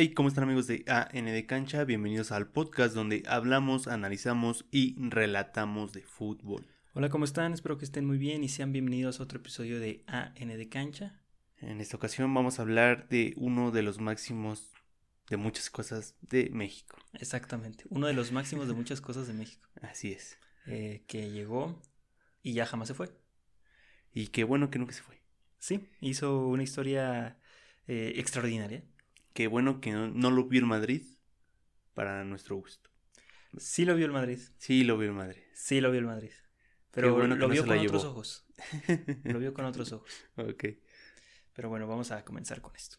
Hey, ¿cómo están amigos de AN de Cancha? Bienvenidos al podcast donde hablamos, analizamos y relatamos de fútbol. Hola, ¿cómo están? Espero que estén muy bien y sean bienvenidos a otro episodio de AN de Cancha. En esta ocasión vamos a hablar de uno de los máximos de muchas cosas de México. Exactamente, uno de los máximos de muchas cosas de México. Así es. Eh, que llegó y ya jamás se fue. Y qué bueno que nunca se fue. Sí, hizo una historia eh, extraordinaria. Qué bueno que no, lo vio el Madrid para nuestro gusto. Sí lo vio el Madrid. Sí lo vio el Madrid. Sí lo vio el Madrid. Pero lo vio con otros ojos. lo vio con otros ojos. Ok. Pero bueno, vamos a comenzar con esto.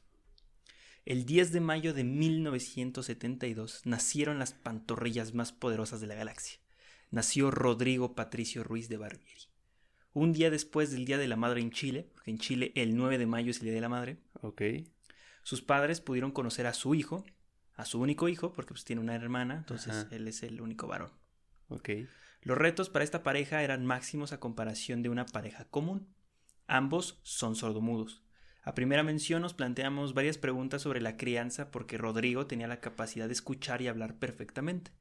El 10 de mayo de 1972 nacieron las pantorrillas más poderosas de la galaxia. Nació Rodrigo Patricio Ruiz de Barbieri. Un día después del Día de la Madre en Chile, porque en Chile el 9 de mayo es el Día de la Madre. Ok. Sus padres pudieron conocer a su hijo, a su único hijo, porque pues tiene una hermana, entonces él es el único varón. Ok. Los retos para esta pareja eran máximos a comparación de una pareja común. Ambos son sordomudos. A primera mención nos planteamos varias preguntas sobre la crianza porque Rodrigo tenía la capacidad de escuchar y hablar perfectamente.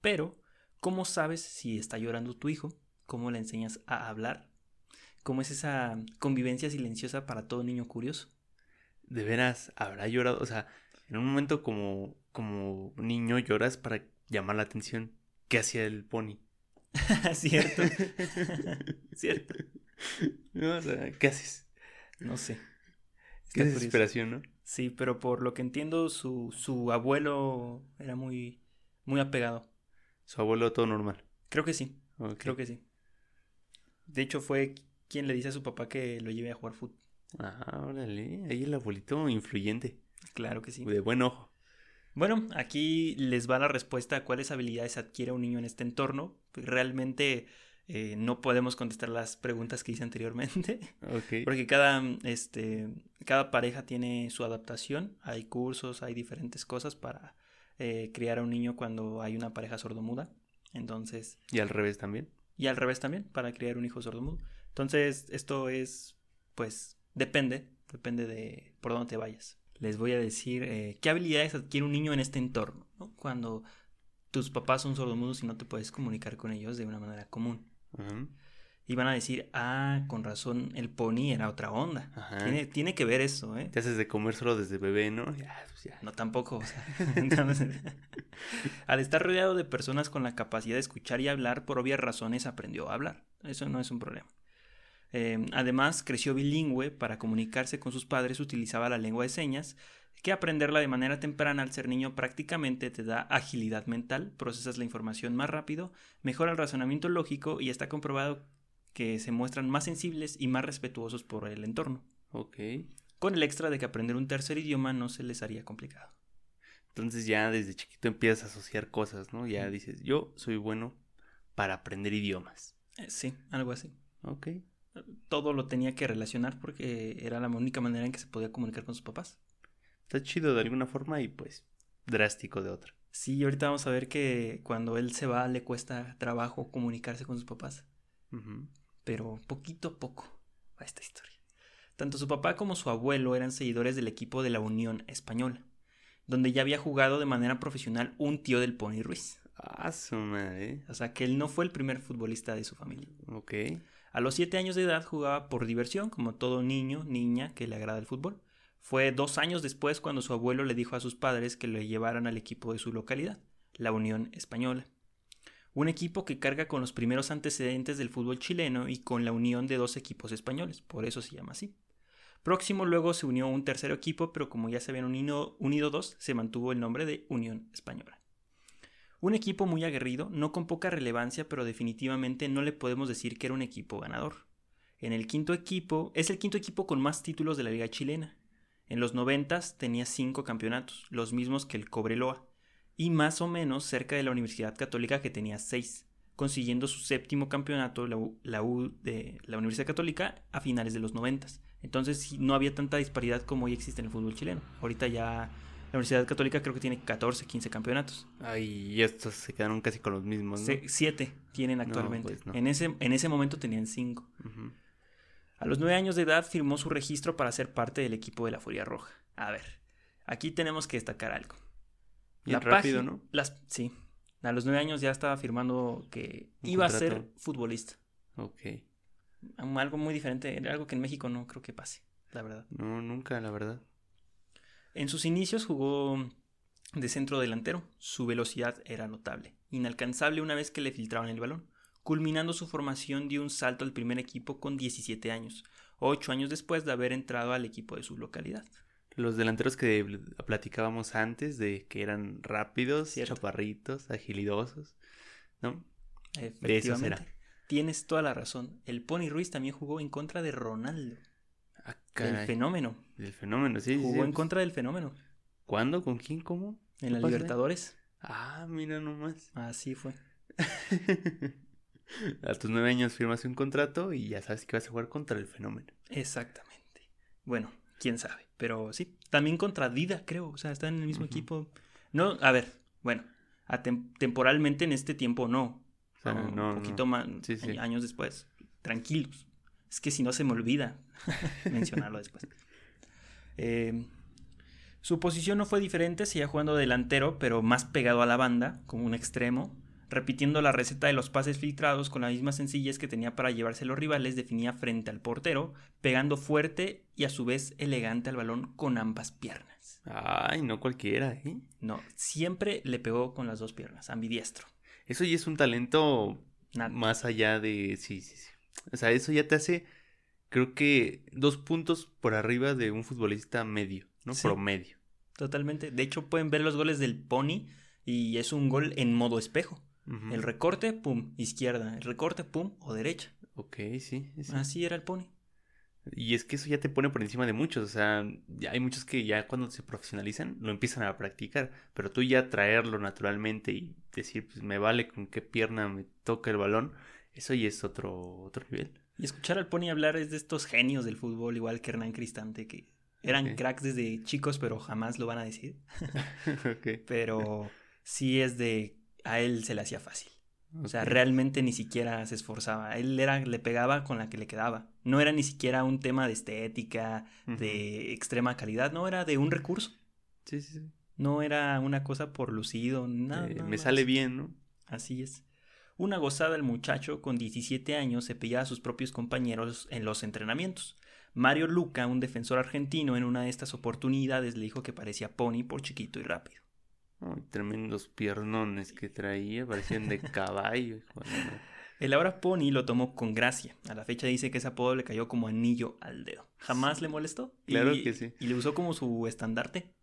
Pero, ¿cómo sabes si está llorando tu hijo? ¿Cómo le enseñas a hablar? ¿Cómo es esa convivencia silenciosa para todo niño curioso? De veras, habrá llorado. O sea, en un momento como, como niño lloras para llamar la atención. ¿Qué hacía el pony? Cierto. Cierto. No, o sea, ¿qué haces? No sé. Qué desesperación, ¿no? Sí, pero por lo que entiendo, su, su abuelo era muy, muy apegado. Su abuelo todo normal. Creo que sí. Creo que sí. De hecho, fue quien le dice a su papá que lo lleve a jugar fútbol. Ah, órale. Ahí el abuelito influyente. Claro que sí. De buen ojo. Bueno, aquí les va la respuesta a cuáles habilidades adquiere un niño en este entorno. Realmente eh, no podemos contestar las preguntas que hice anteriormente. Porque cada, este, cada pareja tiene su adaptación. Hay cursos, hay diferentes cosas para eh, criar a un niño cuando hay una pareja sordomuda. Entonces. Y al revés también. Y al revés también, para criar un hijo sordomudo. Entonces, esto es, pues, depende, depende de por dónde te vayas. Les voy a decir eh, qué habilidades adquiere un niño en este entorno, Cuando tus papás son sordomudos y no te puedes comunicar con ellos de una manera común. Y van a decir, ah, con razón, el pony era otra onda. Tiene, que ver eso, ¿eh? Te haces de comer solo desde bebé, ¿no? Pues no, tampoco. al estar rodeado de personas con la capacidad de escuchar y hablar, por obvias razones aprendió a hablar. Eso no es un problema. Em, además, creció bilingüe, para comunicarse con sus padres utilizaba la lengua de señas, que aprenderla de manera temprana al ser niño prácticamente te da agilidad mental, procesas la información más rápido, mejora el razonamiento lógico y está comprobado que se muestran más sensibles y más respetuosos por el entorno. Ok. Con el extra de que aprender un tercer idioma no se les haría complicado. Entonces ya desde chiquito empiezas a asociar cosas, ¿no? Ya dices, yo soy bueno para aprender idiomas. Eh, sí, algo así. Ok todo lo tenía que relacionar porque era la única manera en que se podía comunicar con sus papás. Está chido de alguna forma y pues drástico de otra. Sí, ahorita vamos a ver que cuando él se va le cuesta trabajo comunicarse con sus papás. Pero poquito a poco va esta historia. Tanto su papá como su abuelo eran seguidores del equipo de la Unión Española, donde ya había jugado de manera profesional un tío del Pony Ruiz. Ah, su madre. O sea que él no fue el primer futbolista de su familia. Ok. A los 7 años de edad jugaba por diversión, como todo niño, niña que le agrada el fútbol. Fue dos años después cuando su abuelo le dijo a sus padres que le llevaran al equipo de su localidad, la Unión Española. Un equipo que carga con los primeros antecedentes del fútbol chileno y con la unión de dos equipos españoles, por eso se llama así. Próximo luego se unió un tercer equipo, pero como ya se habían unido, unido dos, se mantuvo el nombre de Unión Española. Un equipo muy aguerrido, no con poca relevancia, pero definitivamente no le podemos decir que era un equipo ganador. En el quinto equipo, es el quinto equipo con más títulos de la liga chilena. En los noventas tenía cinco campeonatos, los mismos que el Cobreloa, y más o menos cerca de la Universidad Católica que tenía seis, consiguiendo su séptimo campeonato, la U, de la Universidad Católica, a finales de los noventas. Entonces no había tanta disparidad como hoy existe en el fútbol chileno. Ahorita ya la Universidad Católica creo que tiene 14, 15 campeonatos. Ay, y estos se quedaron casi con los mismos, ¿no? siete tienen actualmente. Pues en, ese, en ese momento tenían cinco. A los nueve años de edad firmó su registro para ser parte del equipo de la Furia Roja. A ver, Aquí tenemos que destacar algo. Bien rápido, ¿no? Las, sí. A los nueve años ya estaba afirmando que Un iba a ser futbolista. Ok. Algo muy diferente, algo que en México no creo que pase, la verdad. No, nunca, la verdad. En sus inicios jugó de centro delantero. Su velocidad era notable, inalcanzable una vez que le filtraban el balón. Culminando su formación dio un salto al primer equipo con 17 años, ocho años después de haber entrado al equipo de su localidad. Los delanteros que platicábamos antes de que eran rápidos, Cierto. chaparritos, agilidosos, ¿no? Efectivamente. Tienes toda la razón. El Pony Ruiz también jugó en contra de Ronaldo, Ah, el caray. fenómeno. Del fenómeno, sí. Jugó sí, en pues, contra del fenómeno. ¿Cuándo? ¿Con quién? ¿Cómo? En ¿Qué la? Libertadores. Ah, mira nomás. Así fue. A tus nueve años firmas un contrato y ya sabes que vas a jugar contra el fenómeno. Exactamente. Bueno, quién sabe. Pero sí, también contra Dida, creo. O sea, están en el mismo equipo. No, a ver, bueno, a tem- temporalmente en este tiempo no. O sea, Un no, poquito no. más, Sí, sí. años después. Tranquilos. Es que si no se me olvida mencionarlo después. Eh, su posición no fue diferente, seguía jugando delantero, pero más pegado a la banda, como un extremo. Repitiendo la receta de los pases filtrados con la misma sencillez que tenía para llevarse los rivales, definía frente al portero, pegando fuerte y a su vez elegante al balón con ambas piernas. Ay, no cualquiera, ¿eh? No, siempre le pegó con las dos piernas, ambidiestro. Eso ya es un talento Nada. más allá de... Sí, sí, sí. O sea, eso ya te hace, creo que, dos puntos por arriba de un futbolista medio, ¿no? Sí. Promedio. Totalmente. De hecho, pueden ver los goles del Pony y es un gol en modo espejo. El recorte, pum, izquierda. El recorte, pum, o derecha. Ok, sí, sí. Así era el Pony. Y es que eso ya te pone por encima de muchos, o sea, ya hay muchos que ya cuando se profesionalizan lo empiezan a practicar, pero tú ya traerlo naturalmente y decir, pues me vale con qué pierna me toca el balón, eso ya es otro, otro nivel. Y escuchar al Pony hablar es de estos genios del fútbol, igual que Hernán Cristante, que eran cracks desde chicos, pero jamás lo van a decir. Pero sí es de. A él se le hacía fácil. O sea, realmente ni siquiera se esforzaba. Él era, le pegaba con la que le quedaba. No era ni siquiera un tema de estética, de extrema calidad, no era de un recurso. Sí, sí, sí. No era una cosa por lucido, nada. Eh, me más. sale bien, ¿no? Así es. Una gozada el muchacho con 17 años cepillaba a sus propios compañeros en los entrenamientos. Mario Luca, un defensor argentino, en una de estas oportunidades le dijo que parecía pony por chiquito y rápido. Ay, tremendos piernones que traía, parecían de caballo. El ahora pony lo tomó con gracia. A la fecha dice que ese apodo le cayó como anillo al dedo. Jamás le molestó. Claro y, que sí. Y le usó como su estandarte.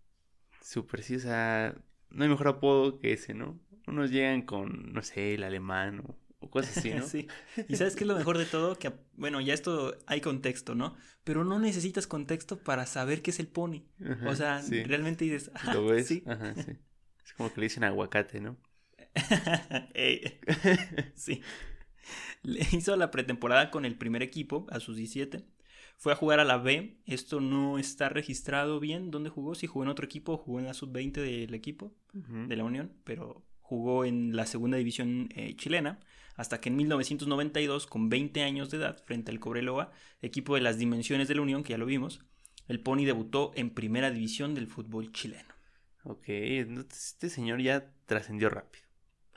Súper, sí, o sea, no hay mejor apodo que ese, ¿no? Unos llegan con, no sé, el alemán o, o cosas así, ¿no? Sí. Y sabes qué es lo mejor de todo? Que, bueno, ya esto hay contexto, ¿no? Pero no necesitas contexto para saber qué es el pony. Ajá, O sea, sí. realmente dices, "Ah, ¿Lo ves? sí. Ajá, sí. Es como que le dicen aguacate, ¿no? Sí. Le hizo la pretemporada con el primer equipo a sus 17. Fue a jugar a la B. Esto no está registrado bien. ¿Dónde jugó? Si jugó en otro equipo, jugó en la sub-20 del equipo de la Unión, pero jugó en la segunda división eh, chilena. Hasta que en 1992, con 20 años de edad, frente al Cobreloa, equipo de las dimensiones de la Unión, que ya lo vimos, el Pony debutó en primera división del fútbol chileno. Ok, entonces este señor ya trascendió rápido.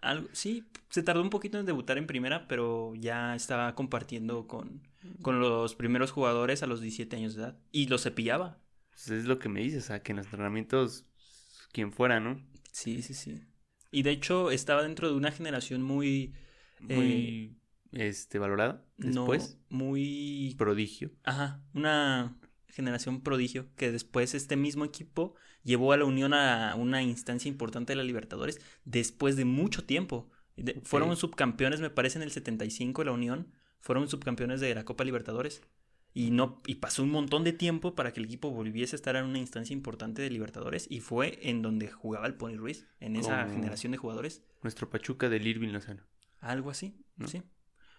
Algo, sí, se tardó un poquito en debutar en primera, pero ya estaba compartiendo con, con los primeros jugadores a los 17 años de edad. Y los cepillaba. Pues es lo que me dices, o sea, que en los entrenamientos, quien fuera, ¿no? Sí, sí, sí. Y de hecho estaba dentro de una generación muy... Muy, este, valorado. Después, No, muy... prodigio. Ajá, una generación prodigio que después este mismo equipo llevó a la Unión a una instancia importante de la Libertadores después de mucho tiempo. De-. Fueron subcampeones, me parece, en el 75 la Unión. Fueron subcampeones de la Copa Libertadores. Y, no, y pasó un montón de tiempo para que el equipo volviese a estar en una instancia importante de Libertadores. Y fue en donde jugaba el Pony Ruiz, en esa Como- generación de jugadores. Nuestro Pachuca del Irving Lozano. Algo así, ¿No? sí.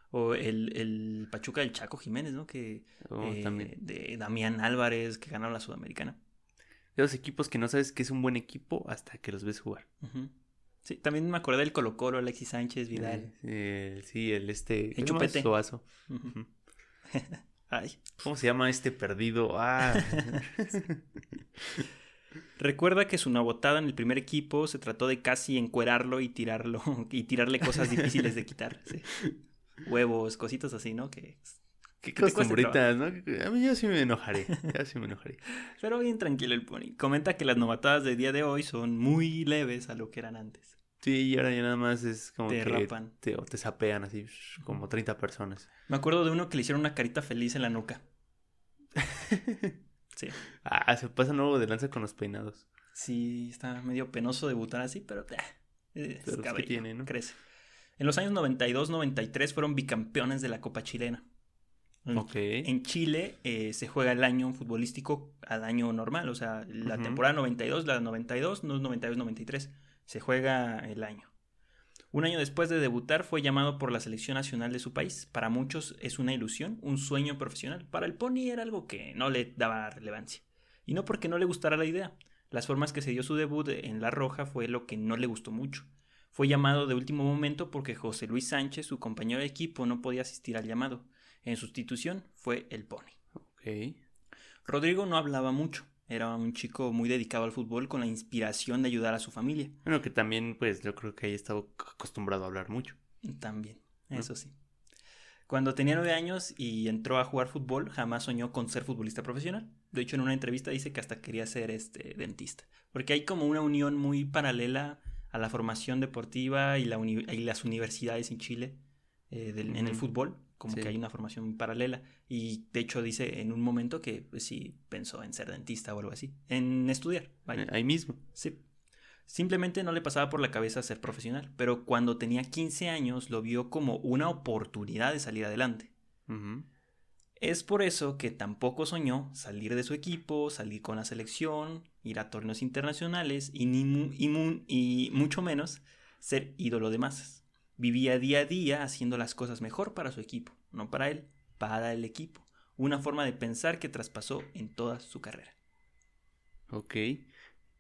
O el, el Pachuca del Chaco Jiménez, ¿no? Que, Oh, eh, también. de Damián Álvarez, que ganaron la Sudamericana. De los equipos que no sabes que es un buen equipo hasta que los ves jugar. Sí, también me acordé del Colo Colo, Alexis Sánchez, Vidal. Eh, sí, el este. El. Chupete. Suazo. Ujú. Ujú. Ay, ¿Cómo se llama este perdido? Ah. Recuerda que su novotada en el primer equipo se trató de casi encuerarlo y tirarlo y tirarle cosas difíciles de quitar. sí. Huevos, cositas así, ¿no? Que Qué costumbritas, ¿no? A mí yo sí me enojaré. Sí me enojaré. Pero bien tranquilo el pony. Comenta que las novatadas de día de hoy son muy leves a lo que eran antes. Sí, y ahora ya nada más es como Te que rapan. te, o te sapean así, como 30 personas. Me acuerdo de uno que le hicieron una carita feliz en la nuca. Sí. Ah, se pasa nuevo de lanza con los peinados. Sí, está medio penoso debutar así, pero eh, es Pero, pues, ¿qué cabello, tiene, no? crece. En los años 92-93 fueron bicampeones de la Copa Chilena. En- Ok. En Chile eh, se juega el año futbolístico al año normal, o sea, la Ujú. temporada 92, la 92, no es 92-93, se juega el año. Un año después de debutar fue llamado por la selección nacional de su país. Para muchos es una ilusión, un sueño profesional. Para el Pony era algo que no le daba relevancia. Y no porque no le gustara la idea. Las formas que se dio su debut en La Roja fue lo que no le gustó mucho. Fue llamado de último momento porque José Luis Sánchez, su compañero de equipo, no podía asistir al llamado. En sustitución fue el Pony. Rodrigo no hablaba mucho. Era un chico muy dedicado al fútbol con la inspiración de ayudar a su familia. Bueno, que también, pues, yo creo que ahí estaba acostumbrado a hablar mucho. También, eso sí. Cuando tenía nueve años y entró a jugar fútbol, jamás soñó con ser futbolista profesional. De hecho, en una entrevista dice que hasta quería ser este dentista. Porque hay como una unión muy paralela a la formación deportiva y, la uni- y las universidades en Chile eh, del- en el fútbol. Como Sí. que hay una formación paralela. Y de hecho dice en un momento que pues, sí pensó en ser dentista o algo así. En estudiar. vaya. Eh, Ahí mismo. Sí. Simplemente no le pasaba por la cabeza ser profesional, pero cuando tenía 15 años lo vio como una oportunidad de salir adelante. Es por eso que tampoco soñó salir de su equipo, salir con la selección, ir a torneos internacionales y, ni mu- y mu- y mucho menos ser ídolo de masas. Vivía día a día haciendo las cosas mejor para su equipo, no para él, para el equipo. Una forma de pensar que traspasó en toda su carrera. Ok.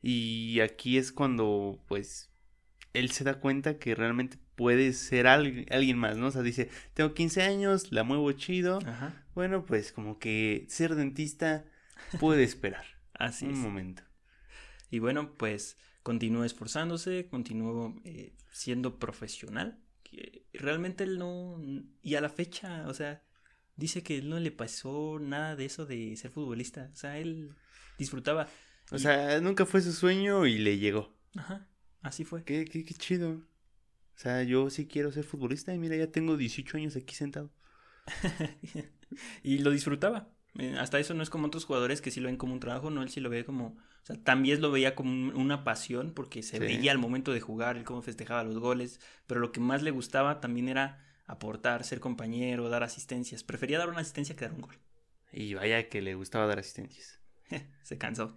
Y aquí es cuando, pues, él se da cuenta que realmente puede ser al- alguien más, ¿no? O sea, dice, tengo 15 años, la muevo chido. Ajá. Bueno, pues como que ser dentista puede esperar. Así un es. momento. Y bueno, pues continuó esforzándose, continuó eh, siendo profesional. Realmente él no. Y a la fecha, o sea, dice que él no le pasó nada de eso de ser futbolista. O sea, él disfrutaba. O Y- sea, nunca fue su sueño y le llegó. Ajá, así fue. Qué, qué, qué chido. O sea, yo sí quiero ser futbolista y mira, ya tengo 18 años aquí sentado. y lo disfrutaba. Eh, hasta eso no es como otros jugadores que sí lo ven como un trabajo, no, él sí lo ve como, o sea, también lo veía como un- una pasión porque se Sí. veía al momento de jugar, el cómo festejaba los goles, pero lo que más le gustaba también era aportar, ser compañero, dar asistencias. Prefería dar una asistencia que dar un gol. Y vaya que le gustaba dar asistencias. se cansó.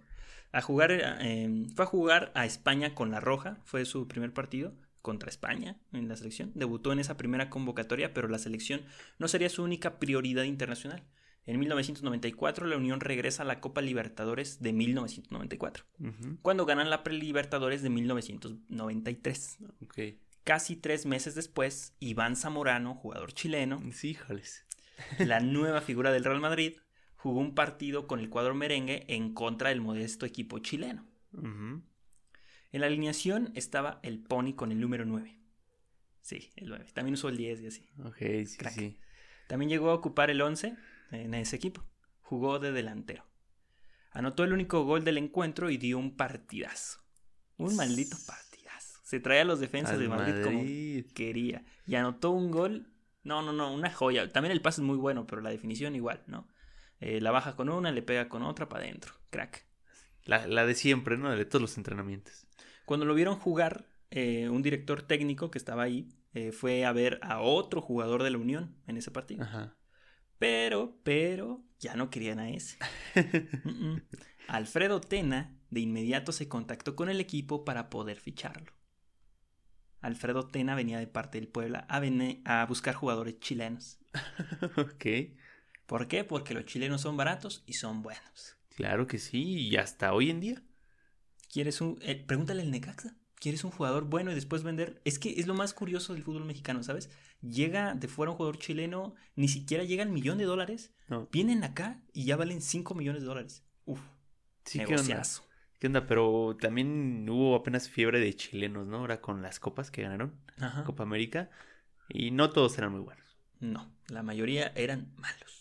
A jugar, eh, fue a jugar a España con la Roja, fue su primer partido contra España en la selección. Debutó en esa primera convocatoria, pero la selección no sería su única prioridad internacional. En 1994 la Unión regresa a la Copa Libertadores de 1994, Ujú, cuando ganan la Prelibertadores de 1993. Ok. Casi tres meses después, Iván Zamorano, jugador chileno, Sí, híjoles. la nueva figura del Real Madrid, jugó un partido con el cuadro merengue en contra del modesto equipo chileno. En la alineación estaba el Pony con el número 9. Sí, el 9. También usó el 10 y así. Ok, sí, sí. También llegó a ocupar el 11 en ese equipo. Jugó de delantero. Anotó el único gol del encuentro y dio un partidazo. Un maldito partidazo. Se trae a los defensas Al de Madrid, como quería. Y anotó un gol. No, no, no, una joya. También el pase es muy bueno, pero la definición igual, ¿no? Eh, la baja con una, le pega con otra para adentro. Crack. La, la de siempre, ¿no? De todos los entrenamientos. Cuando lo vieron jugar, eh, un director técnico que estaba ahí eh, fue a ver a otro jugador de la Unión en ese partido. Ajá. Pero, pero, ya no querían a ese. Alfredo Tena de inmediato se contactó con el equipo para poder ficharlo. Alfredo Tena venía de parte del Puebla a, buscar jugadores chilenos. ok. ¿Por qué? Porque los chilenos son baratos y son buenos. Claro que sí, y hasta hoy en día. ¿Quieres un... eh, pregúntale al Necaxa. ¿Quieres un jugador bueno y después vender? Es que es lo más curioso del fútbol mexicano, ¿sabes? Llega de fuera un jugador chileno, ni siquiera llega al millón de dólares. No. Vienen acá y ya valen 5 millones de dólares. Uf, Sí, ¿qué onda? negociazo. ¿Qué onda? Pero también hubo apenas fiebre de chilenos, ¿no? Ahora con las copas que ganaron, Ajá. Copa América, y no todos eran muy buenos. No, la mayoría eran malos.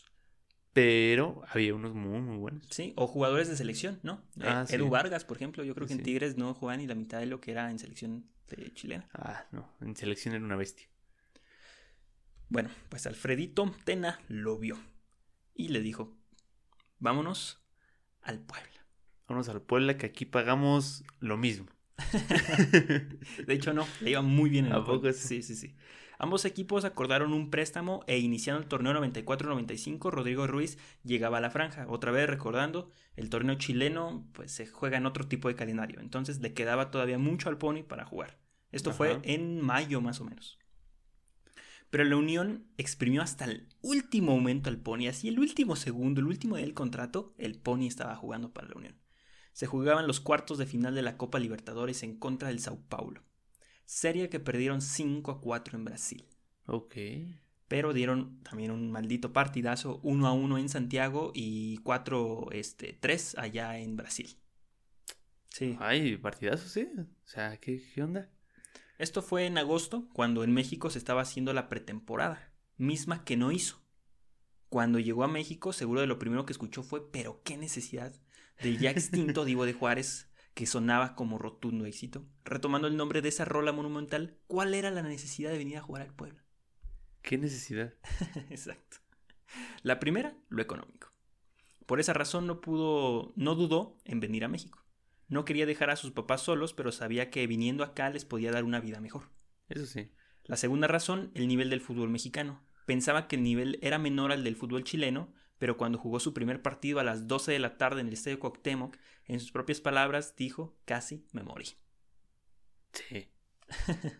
Pero había unos muy, muy buenos. Sí, o jugadores de selección, ¿no? Eh, Ah, sí. Edu Vargas, por ejemplo, yo creo Sí, que en. Tigres no juega ni la mitad de lo que era en selección de chilena. Ah, no, en selección era una bestia. Bueno, pues Alfredito Tena lo vio y le dijo, vámonos al Puebla. Vámonos al Puebla, que aquí pagamos lo mismo. De hecho, no, le iba muy bien en ¿A el poco? Sí, sí, sí. Ambos equipos acordaron un préstamo e iniciando el torneo 94-95, Rodrigo Ruiz llegaba a la franja. Otra vez recordando, el torneo chileno pues se juega en otro tipo de calendario, entonces le quedaba todavía mucho al Pony para jugar. Esto fue en mayo más o menos. Pero la Unión exprimió hasta el último momento al Pony, así el último segundo, el último del contrato, el Pony estaba jugando para la Unión. Se jugaban los cuartos de final de la Copa Libertadores en contra del Sao Paulo. Serie que perdieron 5 a 4 en Brasil. Ok. Pero dieron también un maldito partidazo 1 a 1 en Santiago y 4 este, 3 allá en Brasil. Sí. Ay, partidazo, sí. O sea, ¿qué, qué onda? Esto fue en agosto, cuando en México se estaba haciendo la pretemporada, misma que no hizo. Cuando llegó a México, seguro de lo primero que escuchó fue, pero qué necesidad del ya extinto Divo de Juárez, que sonaba como rotundo éxito. Retomando el nombre de esa rola monumental, ¿cuál era la necesidad de venir a jugar al pueblo? ¿Qué necesidad? Exacto. La primera, lo económico. Por esa razón no pudo, no dudó en venir a México. No quería dejar a sus papás solos, pero sabía que viniendo acá les podía dar una vida mejor. Eso sí. La segunda razón, el nivel del fútbol mexicano. Pensaba que el nivel era menor al del fútbol chileno, pero cuando jugó su primer partido a las 12 de la tarde en el Estadio Cuauhtémoc, en sus propias palabras dijo, casi me morí. Sí.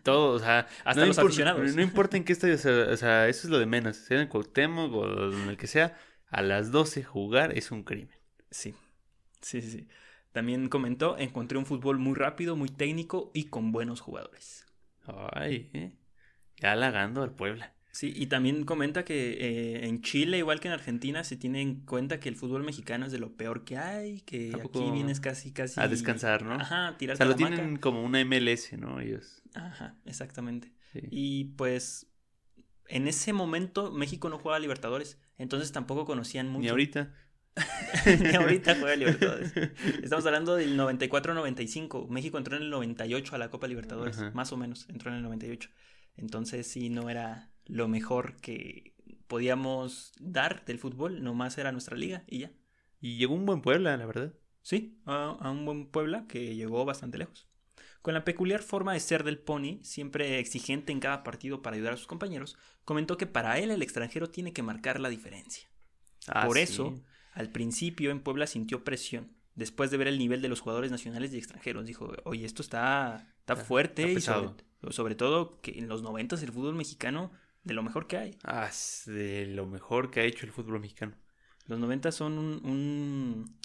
Todo, o sea, Hasta no los aficionados. No importa en qué estadio, o sea, o sea, eso es lo de menos. Sea en el Cuauhtémoc o en el que sea, a las 12 jugar es un crimen. Sí, sí, sí. sí. También comentó, encontré un fútbol muy rápido, muy técnico y con buenos jugadores. Ay, ¿eh? Ya halagando al Puebla. Sí, y también comenta que eh, en Chile, igual que en Argentina, se tiene en cuenta que el fútbol mexicano es de lo peor que hay, que ¿A aquí vienes casi, casi... A descansar, ¿no? Ajá, O tirarte sea, lo tienen hamaca. como una MLS, ¿no? Ellos. Ajá, exactamente. Sí. Y pues en ese momento México no jugaba a Libertadores, entonces tampoco conocían mucho. Ni ahorita. Ni ahorita juega Libertadores. Estamos hablando del 94-95. México entró en el 98 a la Copa Libertadores, Ajá. más o menos, entró en el 98. Entonces sí, no era lo mejor que podíamos dar del fútbol, nomás era nuestra liga y ya. Y llegó un buen Puebla, la verdad. Sí, a, a un buen Puebla que llegó bastante lejos. Con la peculiar forma de ser del Pony, siempre exigente en cada partido para ayudar a sus compañeros, comentó que para él el extranjero tiene que marcar la diferencia. Ah, Por sí. eso, al principio en Puebla sintió presión. Después de ver el nivel de los jugadores nacionales y extranjeros, dijo, oye, esto está, está fuerte está y sobre, pesado". sobre todo que en los noventas el fútbol mexicano, de lo mejor que hay. Ah, es de lo mejor que ha hecho el fútbol mexicano. Los noventas son un, un-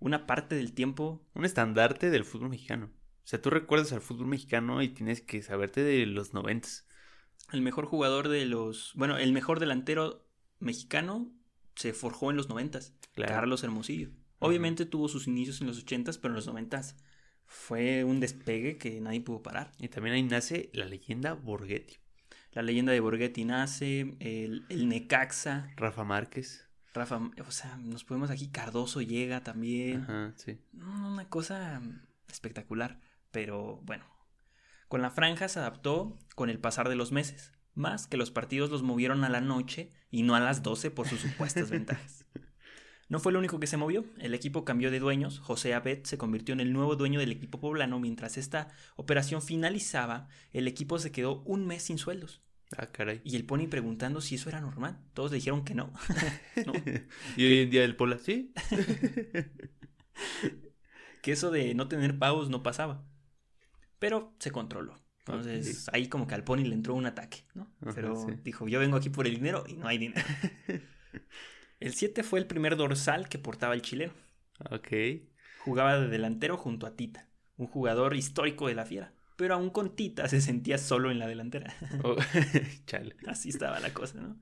una parte del tiempo Un estandarte del fútbol mexicano. O sea, tú recuerdas al fútbol mexicano y tienes que saberte de los noventas. El mejor jugador de los. Bueno, el mejor delantero mexicano se forjó en los noventas. Claro. Carlos Hermosillo. Obviamente tuvo sus inicios en los ochentas, pero en los noventas fue un despegue que nadie pudo parar. Y también ahí nace la leyenda Borghetti. La leyenda de Borghetti nace, el, el Necaxa, Rafa Márquez. Rafa, o sea, nos podemos aquí, Cardoso llega también. Ajá, sí. Una cosa espectacular, pero bueno. Con la franja se adaptó con el pasar de los meses, más que los partidos los movieron a la noche y no a las 12 por sus supuestas ventajas. No fue lo único que se movió, el equipo cambió de dueños, José Abed se convirtió en el nuevo dueño del equipo poblano, mientras esta operación finalizaba, el equipo se quedó un mes sin sueldos. Ah, caray. Y el Pony preguntando si eso era normal. Todos le dijeron que no. No. y hoy en día el Puebla, sí. que eso de no tener pagos no pasaba. Pero se controló. Entonces ahí como que al Pony le entró un ataque, ¿no? Ajá, Pero sí. dijo, yo vengo aquí por el dinero y no hay dinero. el 7 fue el primer dorsal que portaba el chileno. Ok. Jugaba de delantero junto a Tita, un jugador histórico de la fiera. Pero aún con Tita se sentía solo en la delantera. Oh, Chale. Así estaba la cosa, ¿no?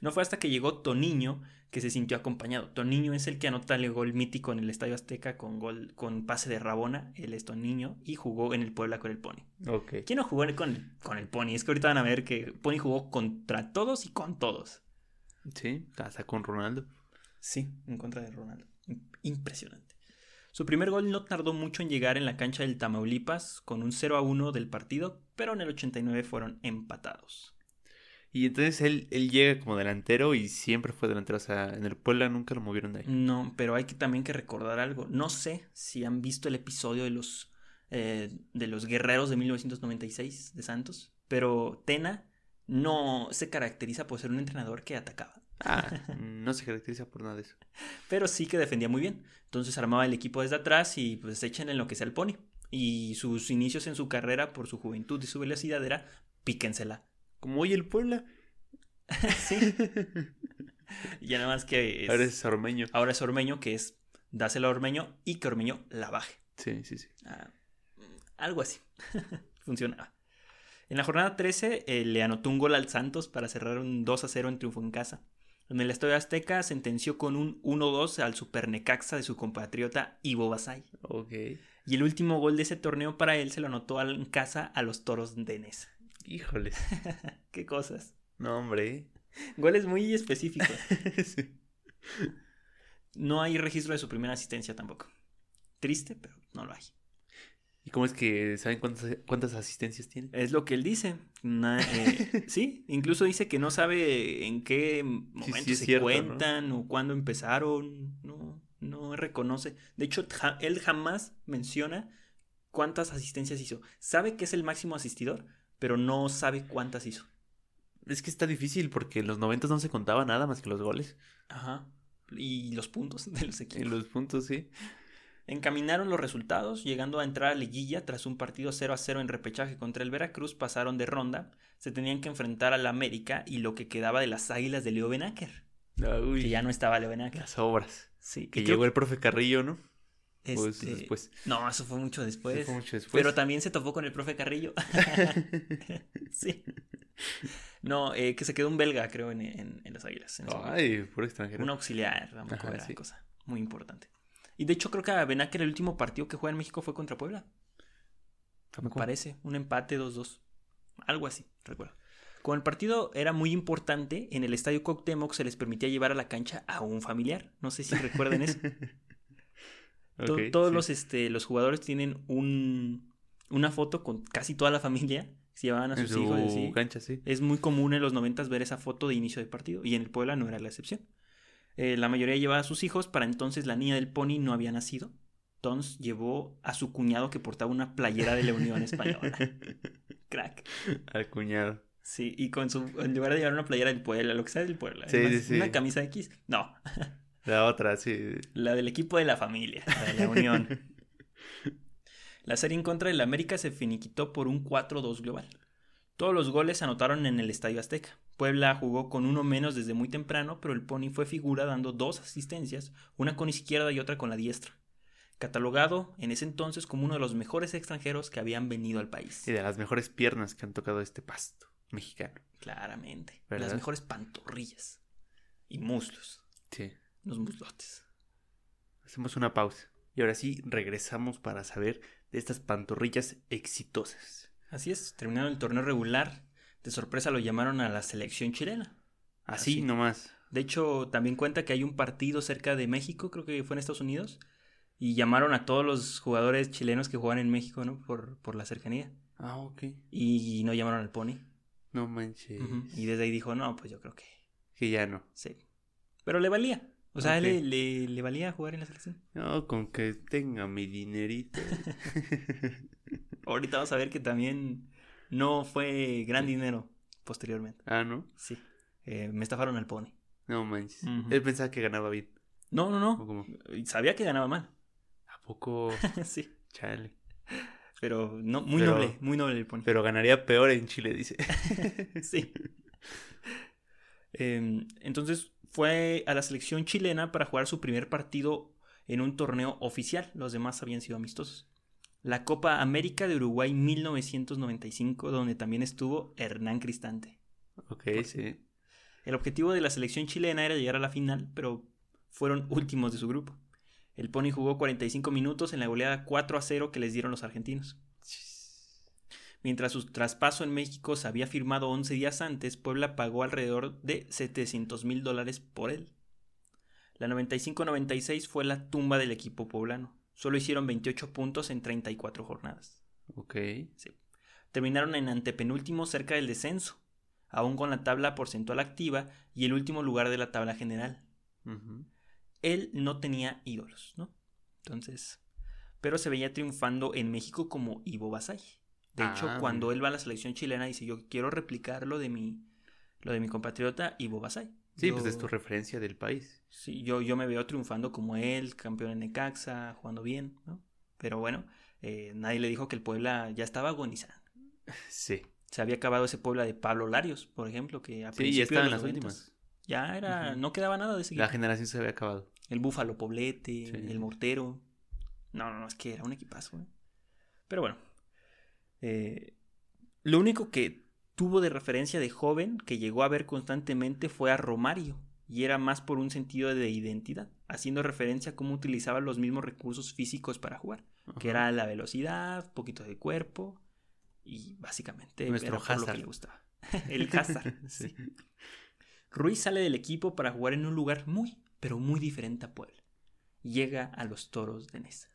No fue hasta que llegó Toniño que se sintió acompañado. Toniño es el que anota el gol mítico en el Estadio Azteca con gol con pase de Rabona, él es Toniño, y jugó en el Puebla con el Pony. Ok. ¿Quién no jugó con, con el Pony? Es que ahorita van a ver que Pony jugó contra todos y con todos. Sí, hasta con Ronaldo. Sí, en contra de Ronaldo. Impresionante. Su primer gol no tardó mucho en llegar en la cancha del Tamaulipas con un 0 a 1 del partido, pero en el 89 fueron empatados. Y entonces él, él llega como delantero y siempre fue delantero. O sea, en el Puebla nunca lo movieron de ahí. No, pero hay que también que recordar algo. No sé si han visto el episodio de los, eh, de los guerreros de 1996 de Santos, pero Tena no se caracteriza por ser un entrenador que atacaba. Ah, no se caracteriza por nada de eso. Pero sí que defendía muy bien. Entonces armaba el equipo desde atrás y pues echen en lo que sea el pony. Y sus inicios en su carrera, por su juventud y su velocidad, era píquensela. Como hoy el Puebla. sí. y ya nada más que es, Ahora es Ormeño. ahora es Ormeño, que es dásela a Ormeño y que Ormeño la baje. Sí, sí, sí. Ah, algo así. Funcionaba. En la jornada 13 eh, le anotó un gol al Santos para cerrar un 2 a 0 en triunfo en casa. En el Estadio Azteca sentenció con un 1-2 al Supernecaxa de su compatriota Ivo Basay. Ok. Y el último gol de ese torneo para él se lo anotó en casa a los Toros de Nesa. Híjoles. Qué cosas. No, hombre. Goles muy específicos. Sí. No hay registro de su primera asistencia tampoco. Triste, pero no lo hay. ¿Y cómo es que saben cuántas, cuántas asistencias tiene? Es lo que él dice. Na- eh, sí, incluso dice que no sabe en qué momento sí se cierto, ¿no? cuentan o cuándo empezaron. No, no reconoce. De hecho, ja- él jamás menciona cuántas asistencias hizo. Sabe que es el máximo asistidor, pero no sabe cuántas hizo. Es que está difícil porque en los 90 no se contaba nada más que los goles. Ajá. Y los puntos de los equipos. En los puntos, sí. Encaminaron los resultados, llegando a entrar a liguilla tras un partido 0 a 0 en repechaje contra el Veracruz, pasaron de ronda, se tenían que enfrentar al América y lo que quedaba de las Águilas de Leo Benacker, Uy, que ya no estaba Leo Benacker. las obras. Sí, Que llegó el profe Carrillo, ¿no? este, después. No, eso fue mucho después. Fue mucho después. Pero también se topó con el profe Carrillo. sí. No, eh, que se quedó un belga, creo, en, en- en las Águilas. en. Ay, puro extranjero. Un auxiliar, tampoco Ajá, era sí. cosa muy importante. Y de hecho creo que a Benacker el último partido que juega en México fue contra Puebla. ¿A Me parece, un empate 2-2. Algo así, recuerdo. Como el partido era muy importante, en el estadio Cuauhtémoc se les permitía llevar a la cancha a un familiar. No sé si recuerden eso. Todos sí. los, este, los jugadores tienen un, una foto con casi toda la familia. Se llevaban a En sus su hijos. y así. cancha, sí. Es muy común en los noventas ver esa foto de inicio de partido y en el Puebla no era la excepción. Eh, la mayoría llevaba a sus hijos, para entonces la niña del pony no había nacido. Entonces llevó a su cuñado que portaba una playera de la Unión Española. Crack. Al cuñado. Sí, y con su, en lugar de llevar una playera del Puebla, lo que sea del Puebla, Sí, una, sí, sí. una camisa X, no, La otra, sí. la del equipo de la familia, la de la Unión. La serie en contra del América se finiquitó por un 4-2 global. Todos los goles se anotaron en el Estadio Azteca. Puebla jugó con uno menos desde muy temprano, pero el Pony fue figura dando dos asistencias, una con izquierda y otra con la diestra. Catalogado en ese entonces como uno de los mejores extranjeros que habían venido al país. Y de las mejores piernas que han tocado este pasto mexicano. Claramente. ¿Verdad? Las mejores pantorrillas. Y muslos. Sí. Los muslotes. Hacemos una pausa. Y ahora sí, regresamos para saber de estas pantorrillas exitosas. Así es, terminado el torneo regular, de sorpresa lo llamaron a la selección chilena. Así, Así. nomás. De hecho, también cuenta que hay un partido cerca de México, creo que fue en Estados Unidos, y llamaron a todos los jugadores chilenos que juegan en México, ¿no? Por, por la cercanía. Ah, ok. Y no llamaron al Pony. No manches. Y desde ahí dijo, no, pues yo creo que Que ya no. sí. Pero le valía. O sea, Ok. le, le, le valía jugar en la selección. No, con que tenga mi dinerito. Ahorita vamos a ver que también no fue gran dinero posteriormente. ah, ¿no? Sí. Eh, me estafaron al Pony. No manches. Él pensaba que ganaba bien. No, no, ¿O no. cómo? Sabía que ganaba mal. ¿A poco? sí. Chale. Pero no, muy Pero- noble, muy noble el Pony. Pero ganaría peor en Chile, dice. sí. Em, entonces fue a la selección chilena para jugar su primer partido en un torneo oficial. Los demás habían sido amistosos. La Copa América de Uruguay 1995, donde también estuvo Hernán Cristante. ok, sí. El objetivo de la selección chilena era llegar a la final, pero fueron últimos de su grupo. El Pony jugó 45 minutos en la goleada 4 a 0 que les dieron los argentinos. Mientras su traspaso en México se había firmado 11 días antes, Puebla pagó alrededor de 700 mil dólares por él. La 95-96 fue la tumba del equipo poblano. Solo hicieron 28 puntos en 34 jornadas. Ok. Sí. Terminaron en antepenúltimo cerca del descenso, aún con la tabla porcentual activa y el último lugar de la tabla general. Él no tenía ídolos, ¿no? Entonces, pero se veía triunfando en México como Ivo Basay. De hecho, Ah, cuando él va a la selección chilena dice, yo quiero replicar lo de mi, lo de mi compatriota Ivo Basay. Sí, Yo- pues es tu referencia del país. Sí, yo, yo me veo triunfando como él, campeón en Necaxa, jugando bien, ¿no? Pero bueno, eh, nadie le dijo que el Puebla ya estaba agonizando. Sí. Se había acabado ese Puebla de Pablo Larios, por ejemplo, que a Sí, ya estaban las los 90s últimas. Ya era, no quedaba nada de ese La equipo. generación se había acabado. El Búfalo Poblete, Sí. el Mortero. No, no, no, es que era un equipazo. ¿eh? Pero bueno. eh, lo único que tuvo de referencia de joven que llegó a ver constantemente fue a Romario. Y era más por un sentido de identidad, haciendo referencia a cómo utilizaba los mismos recursos físicos para jugar, que era la velocidad, poquito de cuerpo y básicamente Nuestro era lo que le gustaba. El Hazard, Sí. sí. Ruiz sale del equipo para jugar en un lugar muy, pero muy diferente a Puebla. Llega a los toros de Nesa.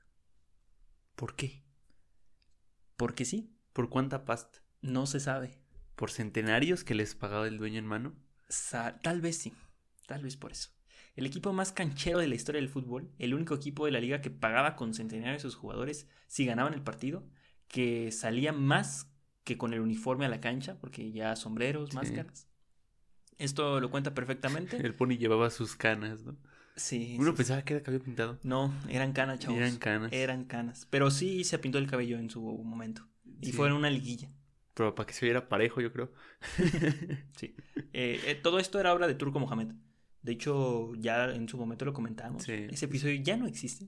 ¿Por qué? Porque sí, ¿Por cuánta pasta? no se sabe. ¿Por centenarios que les pagaba el dueño en mano? Sa- tal vez sí, tal vez por eso. El equipo más canchero de la historia del fútbol, el único equipo de la liga que pagaba con centenarios a sus jugadores si ganaban el partido, que salía más que con el uniforme a la cancha, porque ya sombreros, Sí. máscaras. Esto lo cuenta perfectamente. El pony llevaba sus canas, ¿no? Sí. Uno sí, pensaba que era cabello pintado. No, eran canas, chavos. Eran canas. Eran canas. Pero sí se pintó el cabello en su momento. Y fue en una liguilla. Pero para que se viera parejo, yo creo. Sí. Eh, eh, todo esto era obra de Turco Mohamed. De hecho, ya en su momento lo comentamos. Sí. Ese episodio ya no existe,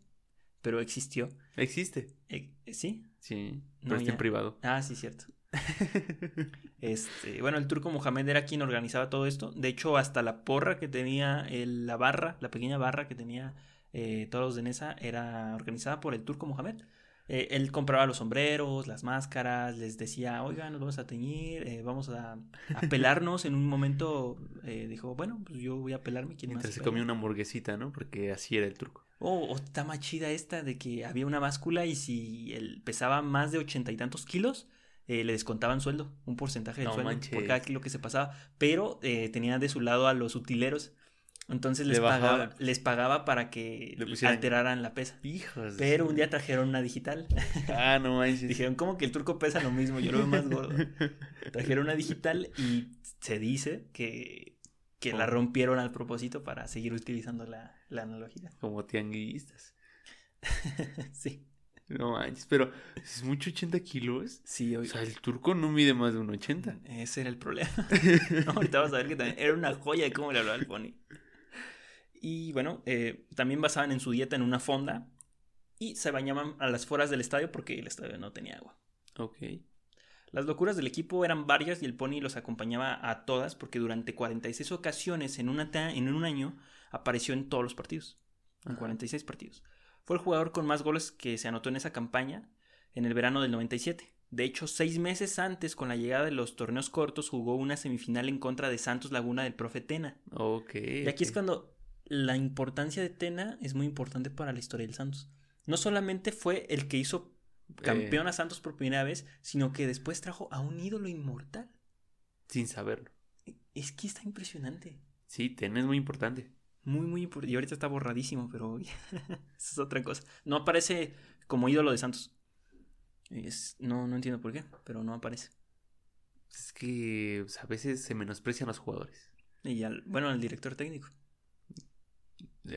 pero existió. Existe. Eh, ¿Sí? Sí. No, Pero está ya. en privado. Ah, sí, cierto. Este, bueno, el Turco Mohamed era quien organizaba todo esto. De hecho, hasta la porra que tenía el- la barra, la pequeña barra que tenía eh, Toros de Nesa, era organizada por el Turco Mohamed. Eh, él compraba los sombreros, las máscaras, les decía, oigan, nos vamos a teñir, eh, vamos a, a pelarnos. En un momento eh, dijo, bueno, pues yo voy a pelarme. ¿quién más Mientras se pela?". comía una hamburguesita, ¿no? Porque así era el turco. Oh, oh, está más chida esta de que había una báscula y si él pesaba más de ochenta y tantos kilos, eh, le descontaban sueldo, un porcentaje del No sueldo manches. por cada kilo que se pasaba. Pero eh, tenía de su lado a los utileros. Entonces Le les pagaba, les pagaba para que alteraran la pesa. Hijos. Pero un día trajeron una digital. Ah, no manches. Dijeron, ¿cómo que el turco pesa lo mismo? Yo lo veo más gordo. Trajeron una digital y se dice que, que la Oh. rompieron al propósito para seguir utilizando la, la analogía. Como tianguistas. sí. No manches. Pero es mucho 80 kilos. Sí, O hoy- sea, el turco no mide más de un 80. Ese era el problema. No, ahorita vas a ver que también era una joya de cómo le hablaba el pony. Y bueno, eh, también basaban en su dieta en una fonda y se bañaban a las fueras del estadio porque el estadio no tenía agua. Ok. Las locuras del equipo eran varias y el pony los acompañaba a todas porque durante 46 ocasiones en, una en un año apareció en todos los partidos. En Ajá. 46 partidos. Fue el jugador con más goles que se anotó en esa campaña en el verano del 97. De hecho, seis meses antes, con la llegada de los torneos cortos, jugó una semifinal en contra de Santos Laguna del profe Tena. Ok. Y aquí es cuando la importancia de Tena es muy importante para la historia del Santos. No solamente fue el que hizo campeón Eh. a Santos por primera vez, sino que después trajo a un ídolo inmortal. Sin saberlo. Es que está impresionante. Sí, Ten es muy importante. Muy, muy importante. Y ahorita está borradísimo, pero eso es otra cosa. No aparece como ídolo de Santos. Es- no, no entiendo por qué, pero no aparece. Es que pues, a veces se menosprecian los jugadores. Y al, bueno, al director técnico.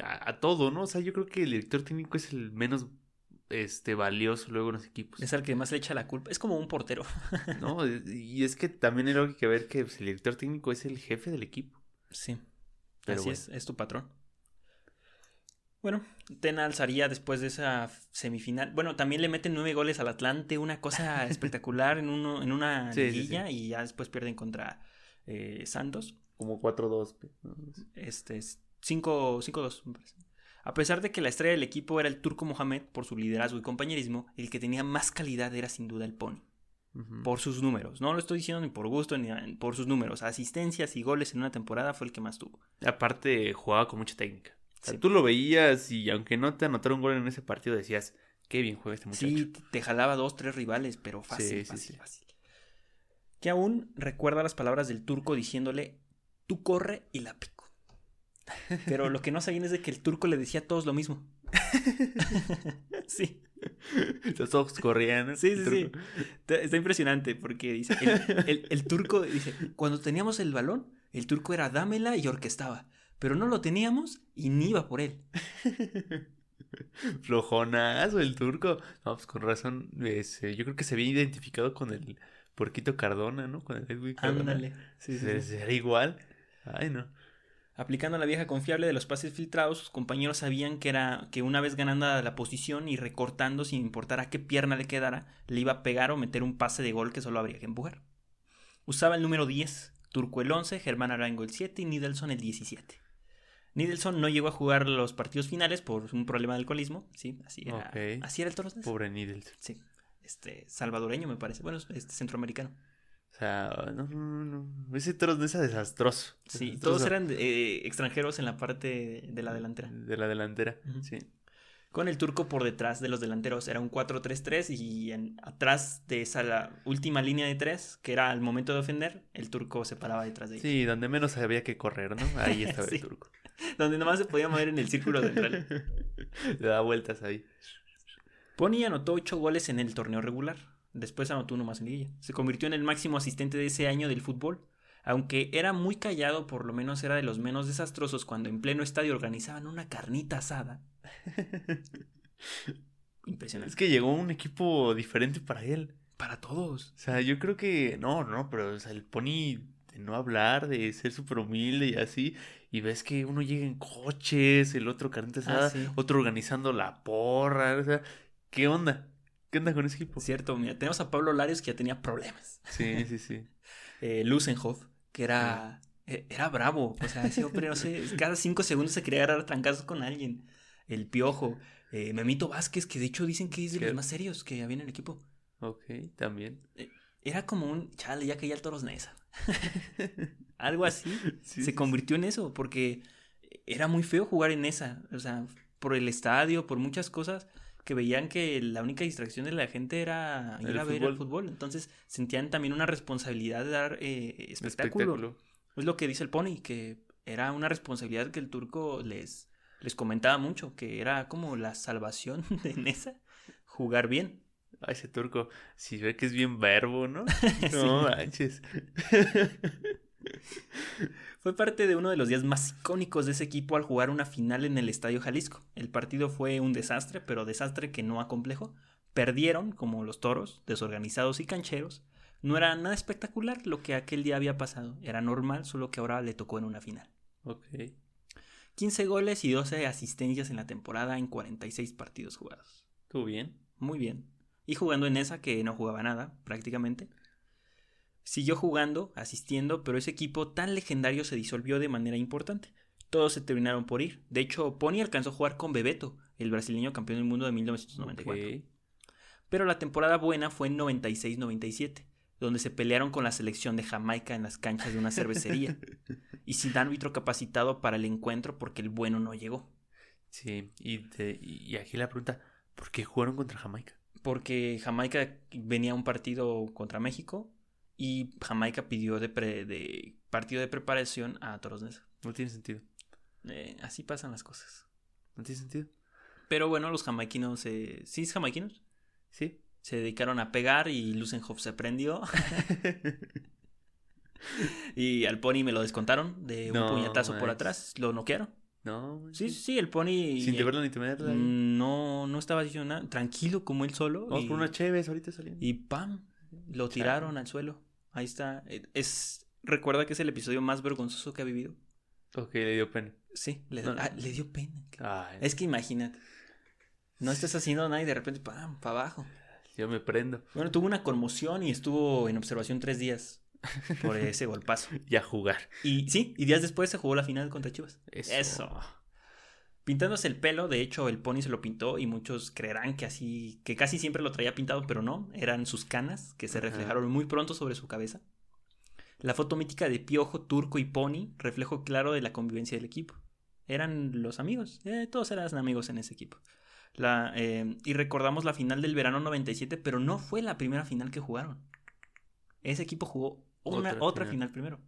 A, a todo, ¿no? O sea, yo creo que el director técnico es el menos este valioso luego en los equipos. Es al que más le echa la culpa. Es como un portero. ¿No? Y es que también hay algo que ver que pues, el director técnico es el jefe del equipo. Sí. Pero Así bueno. es, es tu patrón. Bueno, Tena alzaría después de esa semifinal. Bueno, también le meten nueve goles al Atlante, una cosa espectacular en, uno, en una Sí, y ya después pierden contra eh, Santos. como 4-2. Este es 5-2, me parece. A pesar de que la estrella del equipo era el turco Mohamed por su liderazgo y compañerismo, el que tenía más calidad era sin duda el Pony. Por sus números. No lo estoy diciendo ni por gusto ni por sus números. Asistencias y goles en una temporada fue el que más tuvo. Aparte, jugaba con mucha técnica. Tú lo veías y aunque no te anotaron un gol en ese partido, decías, qué bien juega este muchacho. Sí, te jalaba dos, tres rivales, pero fácil, fácil, fácil. Que aún recuerda las palabras del turco diciéndole, tú corre y la pico. Pero lo que no sabían es de que el turco le decía a todos lo mismo. sí. Los ojos corrían. Sí, sí, sí. Está impresionante porque dice, el, turco dice, cuando teníamos el balón, el turco era dámela y orquestaba, pero no lo teníamos y ni iba por él. Flojonazo el turco. No, pues con razón, yo creo que se había identificado con el Porquito Cardona, ¿no? Con el Edwin Cardona. Ándale. Sí, sí, Era igual. Ay, no. Aplicando la vieja confiable de los pases filtrados, sus compañeros sabían que era que una vez ganando la posición y recortando sin importar a qué pierna le quedara, le iba a pegar o meter un pase de gol que solo habría que empujar. Usaba el número 10, Turco el 11, Germán Arango el 7 y Nidelson el 17. Nidelson no llegó a jugar los partidos finales por un problema de alcoholismo, sí, así era, así era el Toros Pobre Nidelson. Sí, este salvadoreño me parece, bueno, este centroamericano. O sea, no, no, no. Ese toro no es desastroso. Sí, todos eran eh, extranjeros en la parte de la delantera. De la delantera, sí. Con el turco por detrás de los delanteros. Era un 4-3-3 y en, atrás de esa la última línea de tres, que era al momento de ofender, el turco se paraba detrás de ellos. Sí, donde menos había que correr, ¿no? Ahí estaba el turco. donde nomás se podía mover en el círculo central. Le da vueltas ahí. Pony anotó 8 goles en el torneo regular Después anotó uno más en liguilla. Se convirtió en el máximo asistente de ese año del fútbol. Aunque era muy callado, por lo menos era de los menos desastrosos cuando en pleno estadio organizaban una carnita asada. Impresionante. Es que llegó un equipo diferente para él. Para todos. O sea, yo creo que. No, no, pero o sea, el Pony de no hablar, de ser súper humilde y así. Y ves que uno llega en coches, el otro carnita ah, asada, otro organizando la porra. O sea, ¿qué onda? ¿Qué onda con ese equipo? Cierto, mira, tenemos a Pablo Larios que ya tenía problemas. Sí, sí, sí. eh, Lusenhoff, que era, eh, era bravo. O sea, ese hombre, no sé, cada cinco segundos se quería agarrar a trancazos con alguien. El Piojo. Eh, Memito Vázquez, que de hecho dicen que es de los más serios que había en el equipo. Ok, también. Eh, era como un, chale, ya que ya el Toros Nesa. Algo así. se convirtió en eso, porque era muy feo jugar en esa. O sea, por el estadio, por muchas cosas que veían que la única distracción de la gente era ir a ver el fútbol. Entonces sentían también una responsabilidad de dar eh, espectáculo. Es lo que dice el Pony, que era una responsabilidad que el turco les, les comentaba mucho, que era como la salvación de Nesa, jugar bien. A ese turco, si ve que es bien verbo, ¿no? No manches. Fue parte de uno de los días más icónicos de ese equipo al jugar una final en el Estadio Jalisco. El partido fue un desastre, pero desastre que no acomplejó. Perdieron, como los toros, desorganizados y cancheros. No era nada espectacular lo que aquel día había pasado. Era normal, solo que ahora le tocó en una final. Ok. 15 goles y 12 asistencias en la temporada en 46 partidos jugados. ¿Estuvo bien? Muy bien. Y jugando en esa que no jugaba nada, prácticamente. Siguió jugando, asistiendo, pero ese equipo tan legendario se disolvió de manera importante. Todos se terminaron por ir. De hecho, Pony alcanzó a jugar con Bebeto, el brasileño campeón del mundo de 1994. Pero la temporada buena fue en 96-97, donde se pelearon con la selección de Jamaica en las canchas de una cervecería, y sin árbitro capacitado para el encuentro porque el bueno no llegó. Sí, y, y aquí la pregunta, ¿por qué jugaron contra Jamaica? Porque Jamaica venía un partido contra México y Jamaica pidió de, de partido de preparación a Toros Neza. No tiene sentido. Eh, así pasan las cosas. No tiene sentido. Pero bueno, los jamaiquinos, eh, ¿sí es jamaiquinos? Sí. Se dedicaron a pegar y Lusenhoff se prendió. y al pony me lo descontaron de un puñetazo por atrás. Lo noquearon. No. Sí, sí, el pony. Sin verlo ni temerlo. No, no estaba diciendo nada. Tranquilo como él solo. Vamos por una chévere ahorita saliendo. Y pam, lo tiraron al suelo. Ahí está. Eh, es, recuerda que es el episodio más vergonzoso que ha vivido. Ok, le dio pena. Sí, le, ah, le dio pena. es que imagínate. No estás haciendo nada y de repente, ¡pam! para abajo. Yo me prendo. Bueno, tuvo una conmoción y estuvo en observación tres días. por ese golpazo. Y a jugar. Y sí, y días después se jugó la final contra Chivas. Eso. Pintándose el pelo, de hecho el pony se lo pintó y muchos creerán que así, que casi siempre lo traía pintado, pero no, eran sus canas que se reflejaron muy pronto sobre su cabeza. La foto mítica de Piojo, Turco y Pony, reflejo claro de la convivencia del equipo. Eran los amigos, eh, todos eran amigos en ese equipo. La, eh, y recordamos la final del verano 97, pero no fue la primera final que jugaron. Ese equipo jugó una, Otra otra, final. final. primero.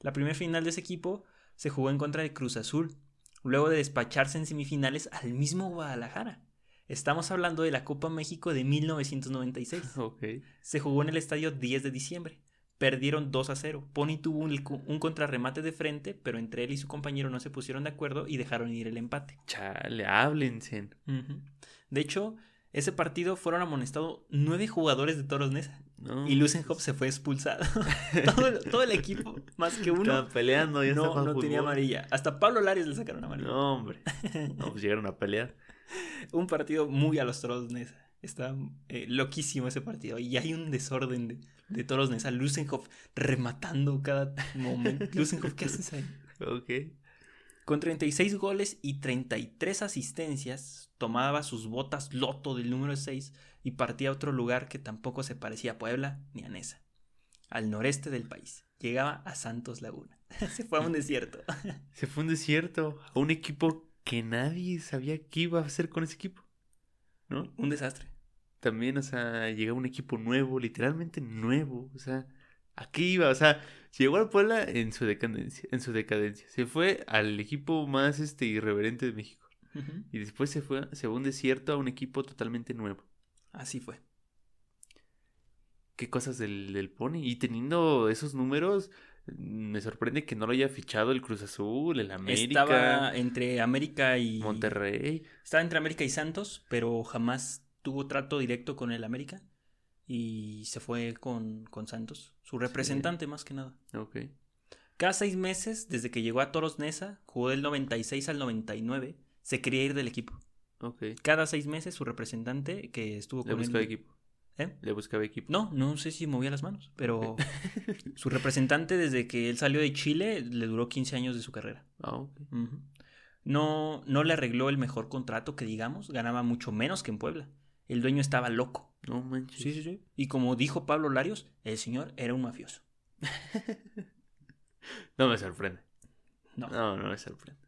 La primera final de ese equipo se jugó en contra de Cruz Azul, luego de despacharse en semifinales al mismo Guadalajara. Estamos hablando de la Copa México de 1996. Ok. Se jugó en el estadio 10 de diciembre. Perdieron 2 a 0. Pony tuvo un, un contrarremate de frente, pero entre él y su compañero no se pusieron de acuerdo y dejaron ir el empate. Chale, háblense. De hecho, ese partido fueron amonestados nueve jugadores de Toros Neza. No, Y Lucenhop se fue expulsado. todo, el, todo el equipo, más que uno, Estaban peleando, ya no, no tenía amarilla. Hasta Pablo Larios le sacaron amarilla. No, hombre. No, pues llegaron a pelear. Un partido muy a los Toros Neza. Está eh, loquísimo ese partido. Y hay un desorden de, de Toros Neza. Lucenhoff rematando cada momento. Lucenhoff, ¿qué haces ahí? Ok. Con 36 goles y 33 asistencias, tomaba sus botas loto del número 6 y partía a otro lugar que tampoco se parecía a Puebla ni a Nesa. Al noreste del país. Llegaba a Santos Laguna. se fue a un desierto. Se fue a un desierto. A un equipo que nadie sabía qué iba a hacer con ese equipo. ¿No? un desastre. También, o sea, llega un equipo nuevo, literalmente nuevo. O sea, ¿a qué iba? O sea, llegó al Puebla en su decadencia, en su decadencia. Se fue al equipo más este irreverente de México. Y después se fue, se fue a un desierto a un equipo totalmente nuevo. Así fue. Qué cosas del, del Pony. Y teniendo esos números, me sorprende que no lo haya fichado el Cruz Azul, el América, Estaba entre América y. Monterrey. Estaba entre América y Santos, pero jamás tuvo trato directo con el América. Y se fue con, con Santos. Su representante, más que nada. Ok. Cada seis meses, desde que llegó a Toros Neza, jugó del 96 al 99, se quería ir del equipo. Cada seis meses, su representante, que estuvo Le con buscaba él. equipo. ¿Eh? Le buscaba equipo. No, no sé si movía las manos, pero su representante, desde que él salió de Chile, le duró 15 años de su carrera. Ah. No, no le arregló el mejor contrato que digamos, ganaba mucho menos que en Puebla. El dueño estaba loco. No manches. Sí, sí, sí. Y como dijo Pablo Larios, el señor era un mafioso. No me sorprende. No. No, no me sorprende.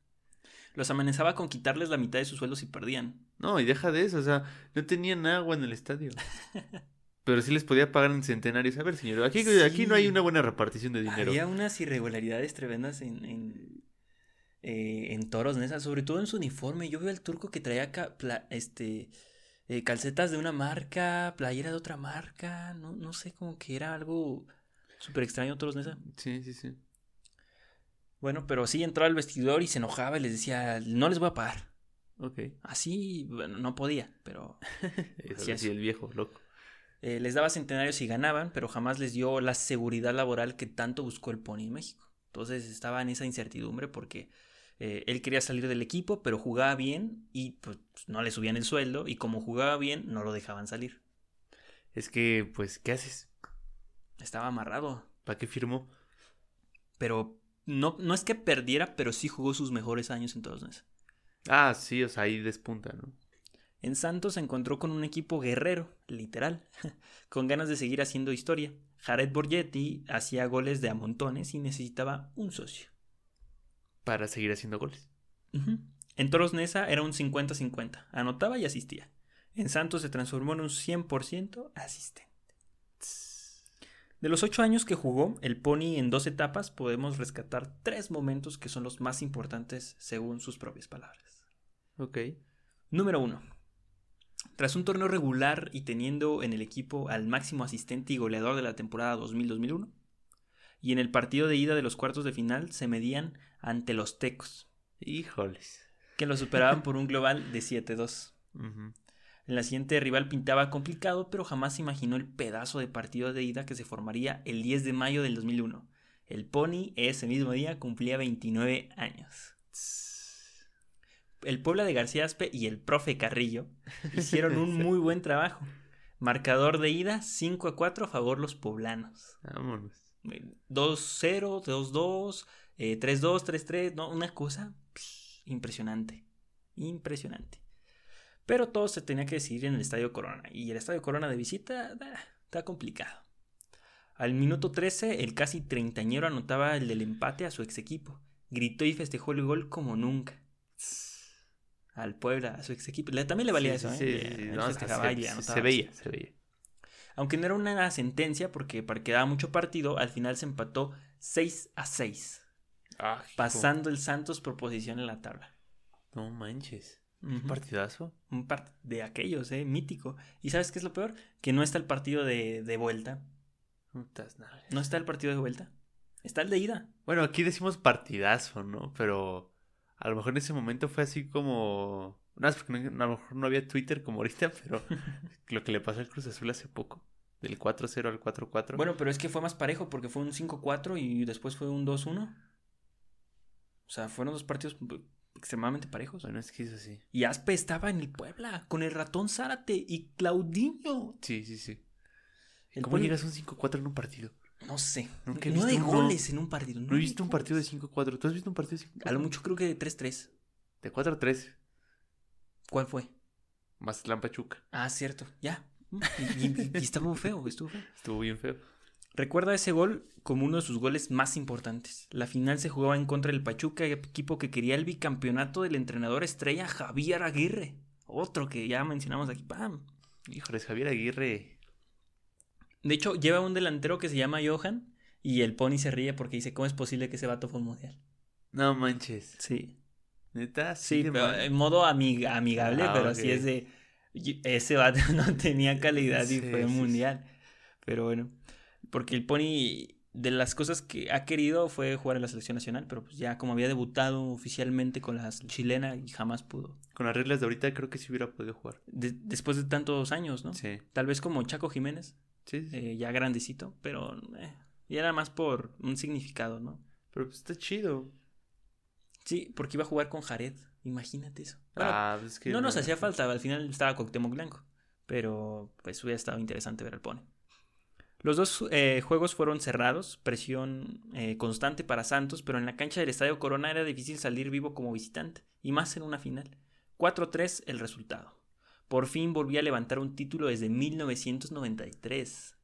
Los amenazaba con quitarles la mitad de sus sueldos si perdían. No, y deja de eso, o sea, no tenían agua en el estadio. Pero sí les podía pagar en centenarios. A ver, señor, aquí, aquí no hay una buena repartición de dinero. Había unas irregularidades tremendas en, en, eh, en Toros sobre todo en su uniforme. Yo veo al turco que traía pla- este, eh, calcetas de una marca, playera de otra marca. No, no sé, como que era algo súper extraño Toros Neza. Sí, sí, sí. Bueno, pero sí entraba al vestidor y se enojaba y les decía, no les voy a pagar. Ok. Así, bueno, no podía, pero Así sí, es. el viejo, loco. eh, les daba centenarios y ganaban, pero jamás les dio la seguridad laboral que tanto buscó el Pony en México. Entonces estaba en esa incertidumbre porque eh, él quería salir del equipo, pero jugaba bien y pues no le subían el sueldo y como jugaba bien no lo dejaban salir. Es que, pues, ¿qué haces? Estaba amarrado, ¿Para qué firmó? pero no, no es que perdiera, pero sí jugó sus mejores años en todos meses. Ah, sí, o sea, ahí despunta, ¿no? En Santos se encontró con un equipo guerrero, literal, con ganas de seguir haciendo historia. Jared Borgetti hacía goles de a montones y necesitaba un socio. Para seguir haciendo goles. En Toros Neza era un 50-50, anotaba y asistía. En Santos se transformó en un 100% asistente. De los ocho años que jugó el Pony en dos etapas, podemos rescatar tres momentos que son los más importantes según sus propias palabras. Ok. Número 1. Tras un torneo regular y teniendo en el equipo al máximo asistente y goleador de la temporada 2000-2001, y en el partido de ida de los cuartos de final se medían ante los Tecos, Híjoles. que lo superaban por un global de 7-2. Ujú. En la siguiente rival pintaba complicado, pero jamás se imaginó el pedazo de partido de ida que se formaría el 10 de mayo del 2001. El Pony ese mismo día cumplía 29 años. El Puebla de García Aspe y el profe Carrillo hicieron un muy buen trabajo. Marcador de ida 5 a 4 a favor los poblanos. Vámonos. 2-0, 2-2, 3-2, 3-3, no, una cosa pss, impresionante. Impresionante. Pero todo se tenía que decidir en el Estadio Corona. Y el Estadio Corona de visita ah, está complicado. Al minuto 13, el casi treintañero anotaba el del empate a su ex equipo. Gritó y festejó el gol como nunca. Al Puebla, a su ex equipo. También le valía Sí, eso, sí, ¿eh? sí, no, se, se- se veía, se veía. Aunque no era una sentencia porque para que daba mucho partido, al final se empató 6 a 6, Ah, pasando el Santos por posición en la tabla. No manches. Un partidazo. Un par de aquellos, eh, mítico. ¿Y sabes qué es lo peor? Que no está el partido de, de vuelta. No está el partido de vuelta. Está el de ida. Bueno, aquí decimos partidazo, ¿no? Pero a lo mejor en ese momento fue así como... No, es porque no- a lo mejor no había Twitter como ahorita, pero lo que le pasó al Cruz Azul hace poco. Del 4-0 al 4-4. Bueno, pero es que fue más parejo porque fue un 5-4 y después fue un 2-1. O sea, fueron dos partidos extremadamente parejos. Bueno, es que es así. Y Aspe estaba en el Puebla con el ratón Zárate y Claudinho. Sí, sí, sí. El ¿Cómo Puebla- llegas a un 5-4 en un partido? No sé. Nunca he Nueve visto uno. goles en un partido. No he nueve visto un partido de goles. 5-4. ¿Tú has visto un partido de 5-4? A lo mucho creo que de 3-3. De 4-3. ¿Cuál fue? Mazatlán Pachuca. Ah, cierto. Ya. Y, y- feo, estuvo feo. Estuvo bien feo. Recuerda ese gol como uno de sus goles más importantes. La final se jugaba en contra del Pachuca, equipo que quería el bicampeonato del entrenador estrella Javier Aguirre. Otro que ya mencionamos aquí. ¡Pam! Híjoles, Javier Aguirre. De hecho, lleva un delantero que se llama Johan y el Pony se ríe porque dice, ¿cómo es posible que ese vato fue un mundial? No manches. Sí. Neta, Sí, pero en modo amig- amigable, Ah, pero ok. sí es de... Ese vato no tenía calidad y fue sí. mundial. Pero bueno, porque el Pony de las cosas que ha querido fue jugar en la selección nacional, pero pues ya como había debutado oficialmente con la chilena y jamás pudo. Con las reglas de ahorita creo que sí hubiera podido jugar. De- después de tantos años, ¿no? Sí. Tal vez como Chaco Jiménez, Sí, sí. eh, ya grandecito, pero eh, y era más por un significado, ¿no? Pero pues está chido. Sí, porque iba a jugar con Jared, imagínate eso. Bueno, ah, pues que no nos hacía falta, al final estaba Cuauhtémoc Blanco, pero pues hubiera estado interesante ver al Pony. Los dos eh, juegos fueron cerrados, presión eh, constante para Santos, pero en la cancha del Estadio Corona era difícil salir vivo como visitante, y más en una final. 4-3 el resultado. Por fin volví a levantar un título desde 1993.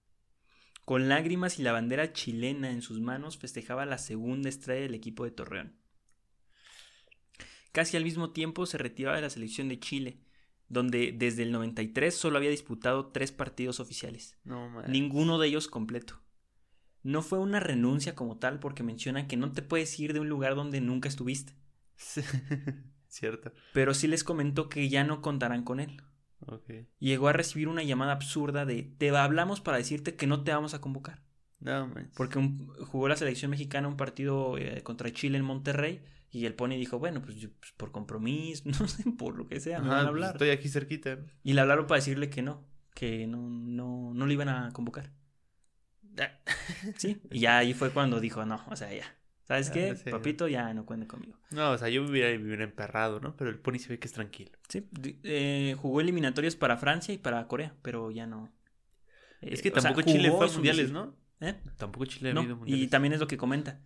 Con lágrimas y la bandera chilena en sus manos festejaba la segunda estrella del equipo de Torreón. Casi al mismo tiempo se retiraba de la selección de Chile, donde desde el 93 solo había disputado tres partidos oficiales, No man. ninguno de ellos completo. No fue una renuncia como tal porque mencionan que no te puedes ir de un lugar donde nunca estuviste, Cierto. pero sí les comentó que ya no contarán con él. Llegó a recibir una llamada absurda de te hablamos para decirte que no te vamos a convocar. No manches. Porque un- jugó la selección mexicana un partido eh, contra Chile en Monterrey y el Pony dijo, bueno, pues, yo, pues, por compromiso, no sé, por lo que sea, me Ajá, van a pues, hablar. estoy aquí cerquita. Y le hablaron para decirle que no, que no, no, no le iban a convocar. Sí, y ya ahí fue cuando dijo, no, o sea, ya. ¿Sabes Ah, qué? sí. Papito, ya no cuente conmigo. No, o sea, yo me hubiera, me hubiera emperrado, ¿no? Pero el Pony se ve que es tranquilo. Sí, eh, jugó eliminatorios para Francia y para Corea, pero ya no. es Eh, que sea, tampoco Chile fue a mundiales. ¿no? ¿Eh? Tampoco Chile ha No, habido y mundiales. también es lo que comenta.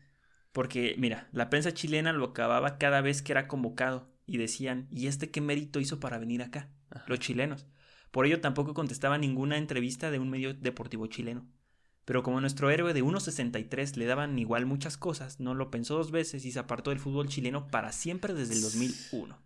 Porque, mira, la prensa chilena lo acababa cada vez que era convocado. Y decían, ¿y este qué mérito hizo para venir acá? Ajá. Los chilenos. Por ello tampoco contestaba ninguna entrevista de un medio deportivo chileno. Pero como nuestro héroe de 1.63 le daban igual muchas cosas, no lo pensó dos veces y se apartó del fútbol chileno para siempre desde el 2001.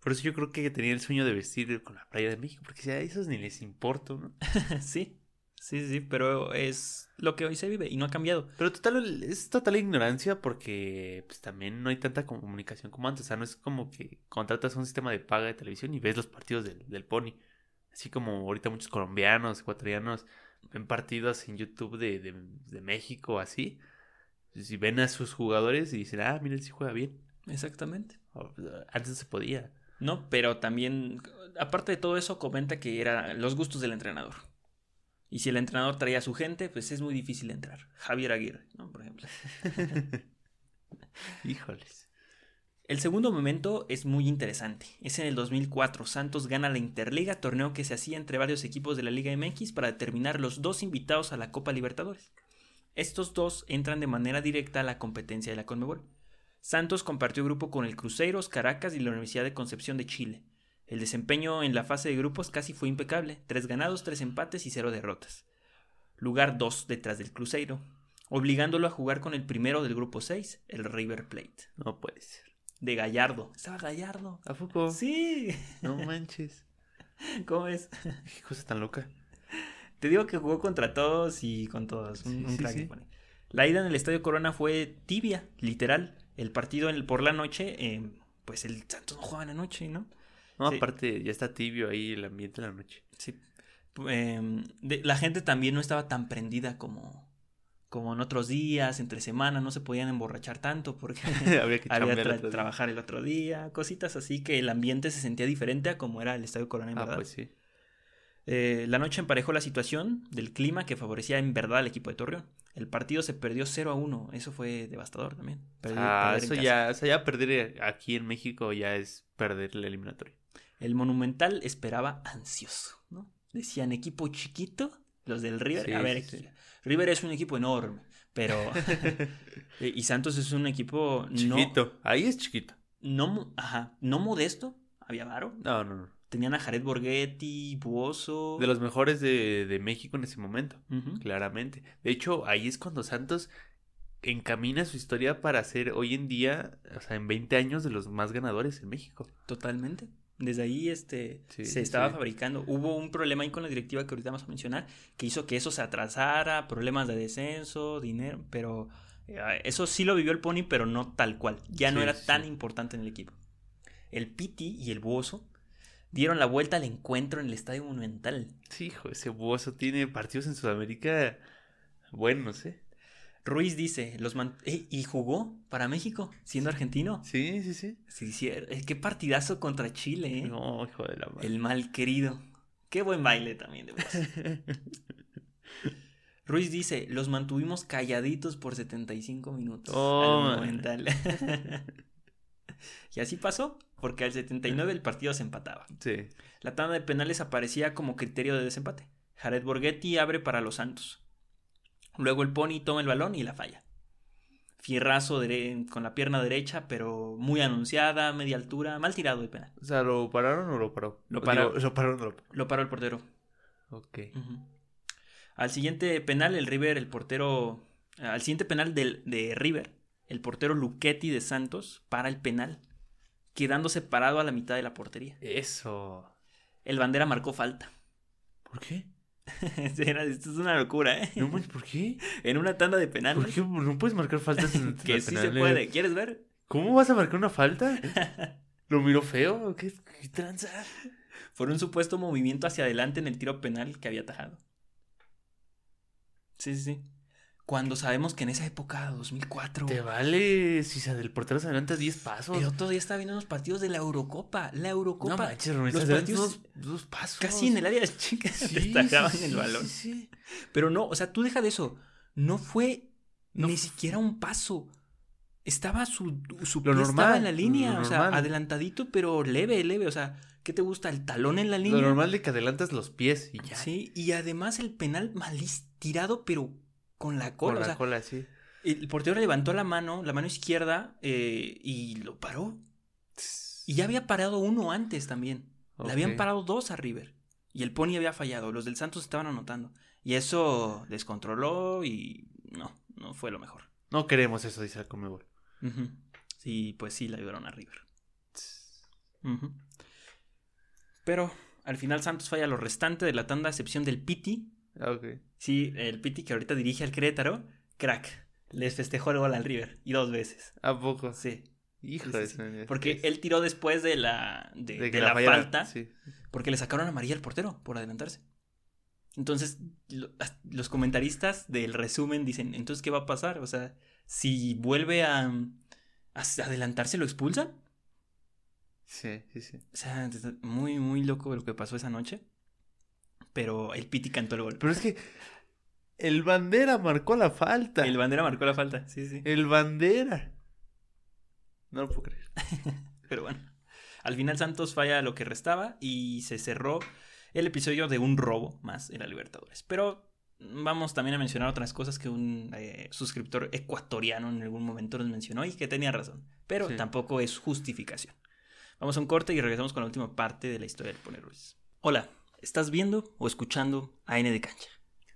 Por eso yo creo que tenía el sueño de vestir con la playa de México, porque si a esos ni les importa, ¿no? sí, sí, sí, pero es lo que hoy se vive y no ha cambiado. Pero total, es total ignorancia porque pues también no hay tanta comunicación como antes. O sea, no es como que contratas un sistema de paga de televisión y ves los partidos del, del Pony. Así como ahorita muchos colombianos, ecuatorianos ven partidos en YouTube de, de, de México, así. Si ven a sus jugadores y dicen, ah, mira, él sí juega bien. Exactamente. Antes no se podía. No, pero también, aparte de todo eso, comenta que eran los gustos del entrenador. Y si el entrenador traía a su gente, pues es muy difícil entrar. Javier Aguirre, ¿no? Por ejemplo. Híjoles. El segundo momento es muy interesante. Es en el 2004. Santos gana la Interliga, torneo que se hacía entre varios equipos de la Liga MX para determinar los dos invitados a la Copa Libertadores. Estos dos entran de manera directa a la competencia de la Conmebol. Santos compartió grupo con el Cruzeros, Caracas y la Universidad de Concepción de Chile. El desempeño en la fase de grupos casi fue impecable, tres ganados, tres empates y cero derrotas. Lugar 2 detrás del Cruzeiro, obligándolo a jugar con el primero del grupo 6, el River Plate. No puede ser. De Gallardo. Estaba Gallardo. ¿A poco? Sí. No manches. ¿Cómo es? Qué cosa tan loca. Te digo que jugó contra todos y con todos. Un, Sí, un sí, crack sí. La ida en el Estadio Corona fue tibia, literal. El partido en el, por la noche, eh, pues el Santos no jugaba en la noche, ¿no? No, Sí. aparte, ya está tibio ahí el ambiente de la noche. Sí. Em, de- la gente también no estaba tan prendida como, como en otros días, entre semana, no se podían emborrachar tanto porque Había que había tra- trabajar el otro día, cositas así que el ambiente se sentía diferente a como era el Estadio Corona en Ah, verdad. pues sí. Eh, la noche emparejó la situación del clima que favorecía en verdad al equipo de Torreón. El partido se perdió 0 a 1, eso fue devastador también. Ah, eso ya, o sea, ya perder aquí en México ya es perder la eliminatoria. El Monumental esperaba ansioso, ¿no? Decían equipo chiquito, los del River. Sí, a ver, sí, aquí- sí. River es un equipo enorme, pero. Eh, y Santos es un equipo no, Chiquito. Ahí es chiquito. no, ajá, no modesto. Había varo. No, no, no. Tenían a Jared Borghetti, Buoso. De los mejores de, de México en ese momento, claramente. De hecho, ahí es cuando Santos encamina su historia para ser hoy en día, o sea, en 20 años de los más ganadores en México. Totalmente. Desde ahí este, Sí, se estaba sí. fabricando. Hubo un problema ahí con la directiva que ahorita vamos a mencionar, que hizo que eso se atrasara, problemas de descenso, dinero, pero eh, eso sí lo vivió el Pony, pero no tal cual. Ya no era tan importante en el equipo. El Piti y el Buoso dieron la vuelta al encuentro en el Estadio Monumental. Sí, hijo, ese Buoso tiene partidos en Sudamérica buenos, ¿eh? Ruiz dice, los man- eh, y jugó para México, siendo argentino. Sí, sí, sí. Sí, sí, eh, qué partidazo contra Chile, ¿eh? No, hijo de la madre. El mal querido. Qué buen baile también de. Ruiz dice, los mantuvimos calladitos por 75 minutos. Oh, y así pasó, porque al 79 el partido se empataba. Sí. La tanda de penales aparecía como criterio de desempate. Jared Borghetti abre para los Santos. Luego el Pony toma el balón y la falla. Fierrazo con la pierna derecha, pero muy anunciada, media altura, mal tirado de penal. O sea, ¿lo pararon o lo paró? Lo paró. digo, ¿Lo pararon lo paró? Lo paró el portero. Ok. Al siguiente penal, el River, el portero. Al siguiente penal del, de River, el portero Luchetti de Santos para el penal, quedándose parado a la mitad de la portería. Eso. El bandera marcó falta. ¿Por qué? Era- Esto es una locura, ¿eh? No ¿por qué? En una tanda de penales. ¿Por qué no puedes marcar faltas en Que sí se puede. ¿Quieres ver? ¿Cómo vas a marcar una falta? ¿Lo miró feo? ¿Qué, qué tranza? Por un supuesto movimiento hacia adelante en el tiro penal que había atajado. Sí, sí, sí. Cuando sabemos que en esa época, 2004. Te vale si se del portero se adelanta 10 pasos. El otro día estaba viendo unos partidos de la Eurocopa. La Eurocopa. no manches, los partidos dos, dos pasos. casi en el área de chicas Sí, destacaban sí, el balón. sí, sí. Pero no, o sea, tú deja de eso. No fue No ni siquiera un paso. Estaba su, su Lo pie normal, estaba en la línea, o sea, normal. adelantadito, pero leve, leve. O sea, ¿qué te gusta? El talón en la línea. Lo normal de que adelantas los pies y ya. Sí, y además el penal malis tirado, pero con la Con cola. o la sea, cola, sí. el portero levantó la mano, la mano izquierda, eh, y lo paró. Y ya había parado uno antes también. Le habían parado dos a River. Y el Pony había fallado. Los del Santos estaban anotando. Y eso descontroló y no, no fue lo mejor. No queremos eso, dice el Conmebol. Ujú. Sí, pues sí, le ayudaron a River. Pero al final Santos falla lo restante de la tanda, a excepción del Piti. Ah, ok. Sí, el Piti que ahorita dirige al Querétaro. Crack. Les festejó el gol al River. Y dos veces. ¿A poco? Sí. Hijo Sí, de sí, su- sí. Porque él tiró después de la, de, de que de la, falta. Porque le sacaron amarilla al portero por adelantarse. Entonces, lo- los comentaristas del resumen dicen, entonces, ¿qué va a pasar? O sea, si vuelve a, a adelantarse, ¿lo expulsan? Sí, sí, sí. O sea, muy, muy loco lo que pasó esa noche. Pero el Piti cantó el gol. Pero es que el bandera marcó la falta. El bandera marcó la falta, sí, sí. El bandera. No lo puedo creer. Pero bueno, al final Santos falla lo que restaba y se cerró el episodio de un robo más en la Libertadores. Pero vamos también a mencionar otras cosas que un eh, suscriptor ecuatoriano en algún momento nos mencionó y que tenía razón. Pero Sí. tampoco es justificación. Vamos a un corte y regresamos con la última parte de la historia del Pony Ruiz. Hola, ¿estás viendo o escuchando AN de Cancha?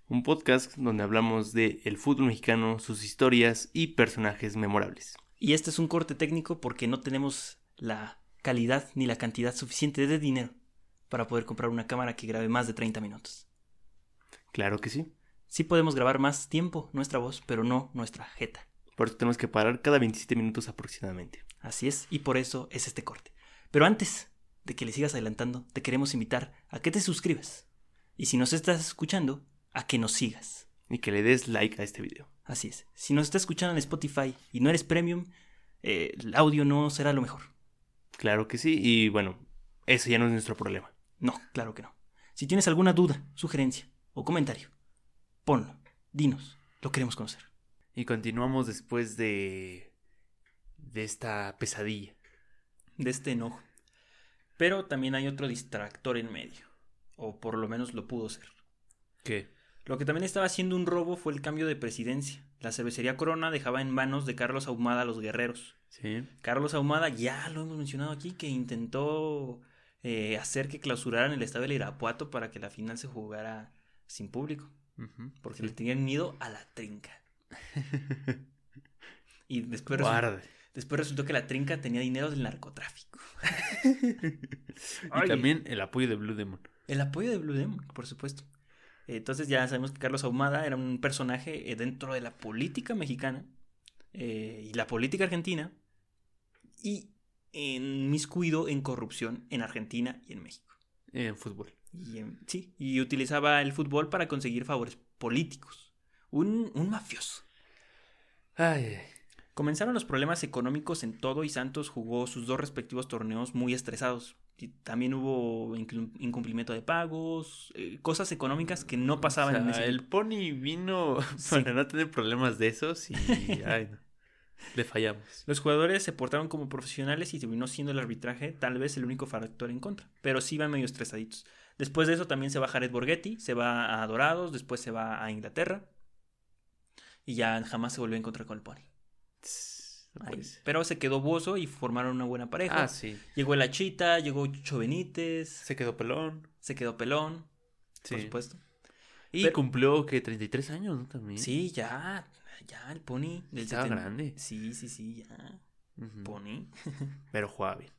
Un podcast donde hablamos de el fútbol mexicano, sus historias y personajes memorables. Y este es un corte técnico porque no tenemos la calidad ni la cantidad suficiente de dinero para poder comprar una cámara que grabe más de 30 minutos. Claro que sí. Sí podemos grabar más tiempo nuestra voz, pero no nuestra jeta. Por eso tenemos que parar cada 27 minutos aproximadamente. Así es, y por eso es este corte. Pero antes de que le sigas adelantando, te queremos invitar a que te suscribas. Y si nos estás escuchando, a que nos sigas. Y que le des like a este video. Así es. Si nos estás escuchando en Spotify y no eres premium, eh, el audio no será lo mejor. Claro que sí. Y bueno, eso ya no es nuestro problema. No, claro que no. Si tienes alguna duda, sugerencia o comentario, ponlo, dinos, lo queremos conocer. Y continuamos después de. de esta pesadilla. De este enojo. Pero también hay otro distractor en medio. O por lo menos lo pudo ser. ¿Qué? Lo que también estaba haciendo un robo fue el cambio de presidencia. La cervecería Corona dejaba en manos de Carlos Ahumada a los guerreros. Sí. Carlos Ahumada, ya lo hemos mencionado aquí, que intentó eh, hacer que clausuraran el estadio del Irapuato para que la final se jugara sin público. Porque sí. le tenían miedo a la trinca. Y después. Después resultó que la trinca tenía dinero del narcotráfico. y también el apoyo de Blue Demon. El apoyo de Blue Demon, por supuesto. Entonces ya sabemos que Carlos Ahumada era un personaje eh, dentro de la política mexicana eh, y la política argentina y inmiscuido en corrupción en Argentina y en México. En fútbol. Y, en- sí, y utilizaba el fútbol para conseguir favores políticos. Un, un mafioso. Ay, ay. Comenzaron los problemas económicos en todo y Santos jugó sus dos respectivos torneos muy estresados. Y también hubo incumplimiento de pagos, eh, cosas económicas que no pasaban O sea, en ese el Pony vino Sí. para no tener problemas de esos y ay, no. le fallamos. Los jugadores se portaron como profesionales y terminó siendo el arbitraje tal vez el único factor en contra, pero sí iban medio estresaditos. Después de eso también se va Jared Borghetti, se va a Dorados, después se va a Inglaterra y ya jamás se volvió a encontrar con el Pony. Ay, pero se quedó Bozo y formaron una buena pareja. Ah, sí. Llegó el Achita, llegó Chucho Benítez, Se quedó pelón. se quedó pelón, Sí. por supuesto. Y Pero- cumplió que 33 años, ¿no? También. Sí, ya, ya el Pony del Estaba 70. grande. Sí, sí, sí, ya. Pony. Pero jugaba bien.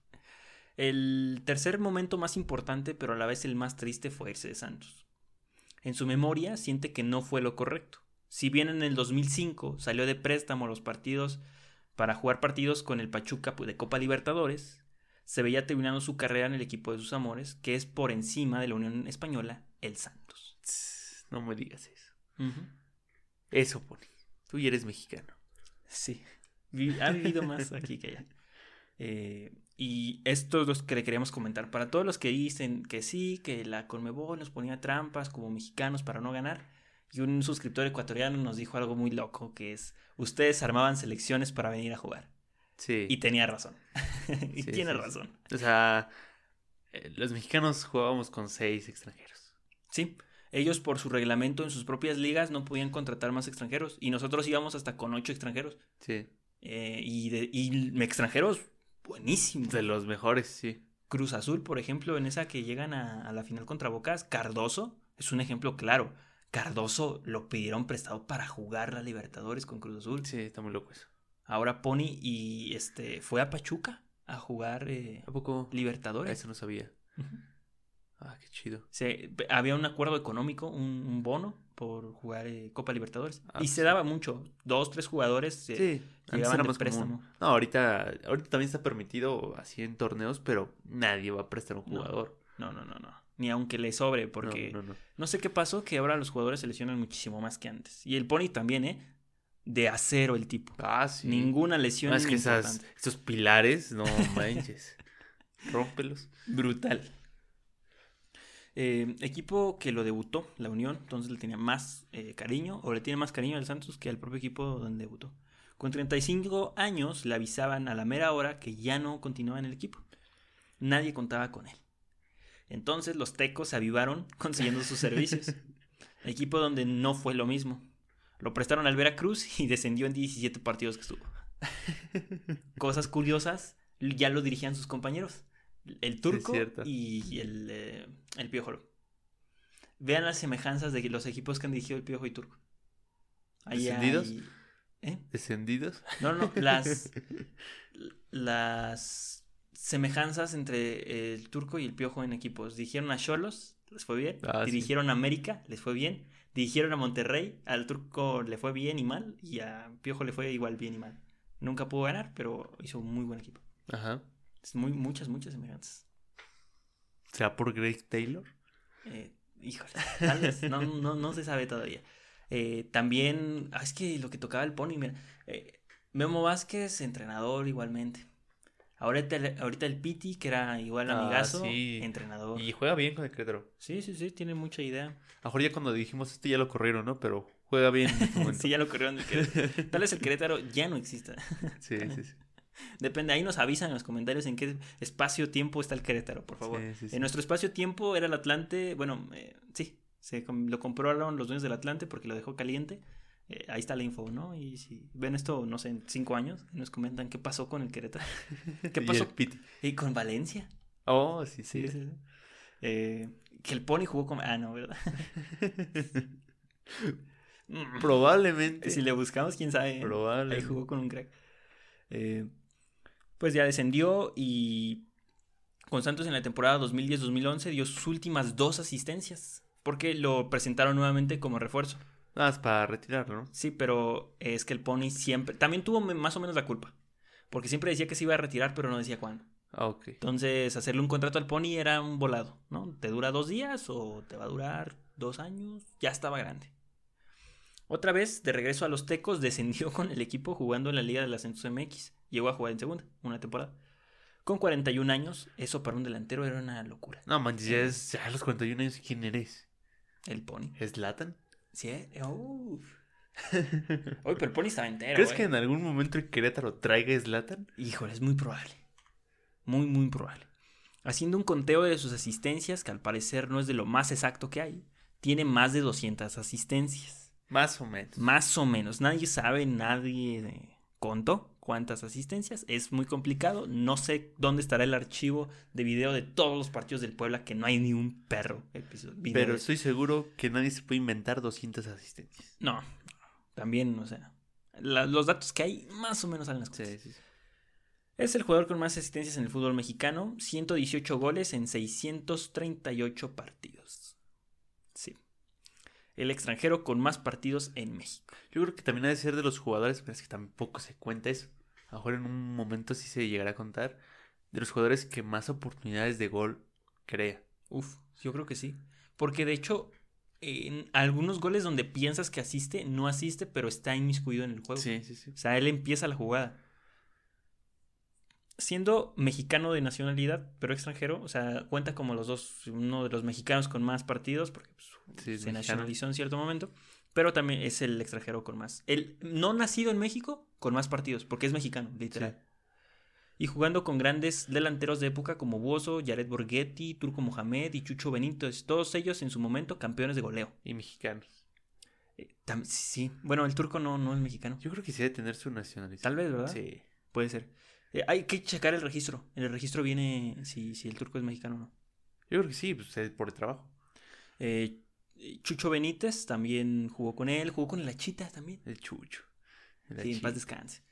El tercer momento más importante, pero a la vez el más triste, fue irse de Santos. En su memoria siente que no fue lo correcto. Si bien en el 2005 salió de préstamo a los partidos para jugar partidos con el Pachuca de Copa Libertadores, se veía terminando su carrera en el equipo de sus amores, que es por encima de la Unión Española, el Santos. No me digas eso. Eso, Pony. Tú ya eres mexicano. Sí, ha vivido más aquí que allá. Eh, y esto es lo que le queríamos comentar. Para todos los que dicen que sí, que la Conmebol nos ponía trampas como mexicanos para no ganar. Y un suscriptor ecuatoriano nos dijo algo muy loco, que es, ustedes armaban selecciones para venir a jugar. Sí. Y tenía razón. y Sí, tiene sí, razón. O sea, eh, los mexicanos jugábamos con seis extranjeros. Sí, ellos por su reglamento en sus propias ligas no podían contratar más extranjeros. Y nosotros íbamos hasta con ocho extranjeros. Sí. Eh, y, de, y extranjeros buenísimos. De los mejores, sí. Cruz Azul, por ejemplo, en esa que llegan a, a la final contra Bocas, Cardoso es un ejemplo claro. Cardoso lo pidieron prestado para jugar la Libertadores con Cruz Azul. Sí, está muy loco eso. Ahora Pony y este fue a Pachuca a jugar eh, ¿A poco? Libertadores. Eso no sabía. Ah, qué chido. Se- había un acuerdo económico, un, un bono por jugar eh, Copa Libertadores. Ah, y se daba mucho. Dos, tres jugadores se- Sí, era de préstamo. común. No, ahorita, ahorita también está permitido así en torneos, pero nadie va a prestar un No. jugador. No, no, no, no. Ni aunque le sobre, porque No, no, no. No sé qué pasó, que ahora los jugadores se lesionan muchísimo más que antes. Y el Pony también, ¿eh? De acero el tipo. Ah, sí. Ninguna lesión es que esas, esos pilares, no manches. Rómpelos. Brutal. Eh, equipo que lo debutó, la Unión, entonces le tenía más eh, cariño, o le tiene más cariño al Santos que al propio equipo donde debutó. Con 35 años le avisaban a la mera hora que ya no continuaba en el equipo. Nadie contaba con él. Entonces los tecos se avivaron consiguiendo sus servicios. Equipo donde no fue lo mismo. Lo prestaron al Veracruz y descendió en 17 partidos que estuvo. Cosas curiosas, ya lo dirigían sus compañeros. El turco y el, eh, el Piojo. Vean las semejanzas de los equipos que han dirigido el Piojo y Turco. ¿Descendidos? ¿Eh? ¿Descendidos? No, no, las, las semejanzas entre el Turco y el Piojo en equipos. Dirigieron a Cholos, les fue bien. Ah, dirigieron a América, les fue bien. Dirigieron a Monterrey, al Turco le fue bien y mal. Y a Piojo le fue igual bien y mal. Nunca pudo ganar, pero hizo un muy buen equipo. Ajá. Muy, muchas, muchas semejanzas. ¿Sea por Greg Taylor? Eh, híjole, tal vez, no, no, no se sabe todavía. Eh, también, ah, es que lo que tocaba el Pony, mira, eh, Memo Vázquez, entrenador igualmente. Ahorita, ahorita el Piti, que era igual ah, amigazo, entrenador. Y juega bien con el Querétaro. Sí, sí, sí, tiene mucha idea. A mejor ya cuando dijimos esto ya lo corrieron, ¿no? Pero juega bien. En sí, ya lo corrieron. Tal vez el Querétaro ya no exista. sí, sí, sí. Depende, ahí nos avisan en los comentarios en qué espacio-tiempo está el Querétaro, por favor. En nuestro espacio-tiempo era el Atlante, bueno, eh, sí, se, lo compraron los dueños del Atlante porque lo dejó caliente. Eh, ahí está la info, ¿no? Y si ven esto, no sé, en cinco años, nos comentan qué pasó con el Querétaro. ¿Qué pasó? y, con Valencia. Oh, sí, sí. Eh, que el Pony jugó con... Ah, no, ¿verdad? Probablemente. Si le buscamos, quién sabe. Probablemente. Ahí jugó con un crack. Eh, pues ya descendió y con Santos en la temporada 2010-2011 dio sus últimas dos asistencias porque lo presentaron nuevamente como refuerzo. Ah, es para retirarlo, ¿no? Sí, pero es que el Pony siempre... También tuvo más o menos la culpa. Porque siempre decía que se iba a retirar, pero no decía cuándo. Ah, ok. Entonces, hacerle un contrato al Pony era un volado, ¿no? ¿Te dura dos días o te va a durar dos años? Ya estaba grande. Otra vez, de regreso a los Tecos, descendió con el equipo jugando en la Liga de las Ascensos MX. Llegó a jugar en segunda, una temporada. Con 41 años, eso para un delantero era una locura. No, man, ya, es, ya a los 41 años, ¿quién eres? El Pony. ¿Es Latan? Sí, eh. Uy, pero el Pony estaba entero. ¿Crees que en algún momento el Querétaro traiga Slatan? Híjole, es muy probable. Muy, muy probable. Haciendo un conteo de sus asistencias, que al parecer no es de lo más exacto que hay, tiene más de 200 asistencias. Más o menos. Más o menos. Nadie sabe, nadie contó cuántas asistencias. Es muy complicado. No sé dónde estará el archivo de video de todos los partidos del Puebla, que no hay ni un perro. Pero estoy seguro que nadie se puede inventar 200 asistencias. No, también, o sea, los datos que hay más o menos salen las cosas. Sí, sí, Es el jugador con más asistencias en el fútbol mexicano, 118 goles en 638 partidos. Sí. El extranjero con más partidos en México. Yo creo que también ha de ser de los jugadores, pero es que tampoco se cuenta eso. A lo mejor en un momento sí se llegará a contar. De los jugadores que más oportunidades de gol crea. Uf, yo creo que sí. Porque de hecho, en algunos goles donde piensas que asiste, no asiste, pero está inmiscuido en el juego. Sí, sí, sí. O sea, él empieza la jugada. Siendo mexicano de nacionalidad, pero extranjero, o sea, cuenta como los dos, uno de los mexicanos con más partidos, porque pues, se nacionalizó en cierto momento pero también es el extranjero con más. El no nacido en México con más partidos, porque es mexicano, literal. Y jugando con grandes delanteros de época como Bozo, Jared Borghetti, Turco Mohamed y Chucho Benítez, todos ellos en su momento campeones de goleo. Y mexicanos. Eh, sí, bueno, el turco no, no es mexicano. Yo creo que sí debe tener su nacionalidad. Tal vez, ¿verdad? Sí. Puede ser. Eh, hay que checar el registro. En el registro viene si, si el turco es mexicano o no. Yo creo que sí, pues, por el trabajo. Eh, Chucho Benítez también jugó con él, jugó con el Achita también. El Chucho. Sí, en paz descanse.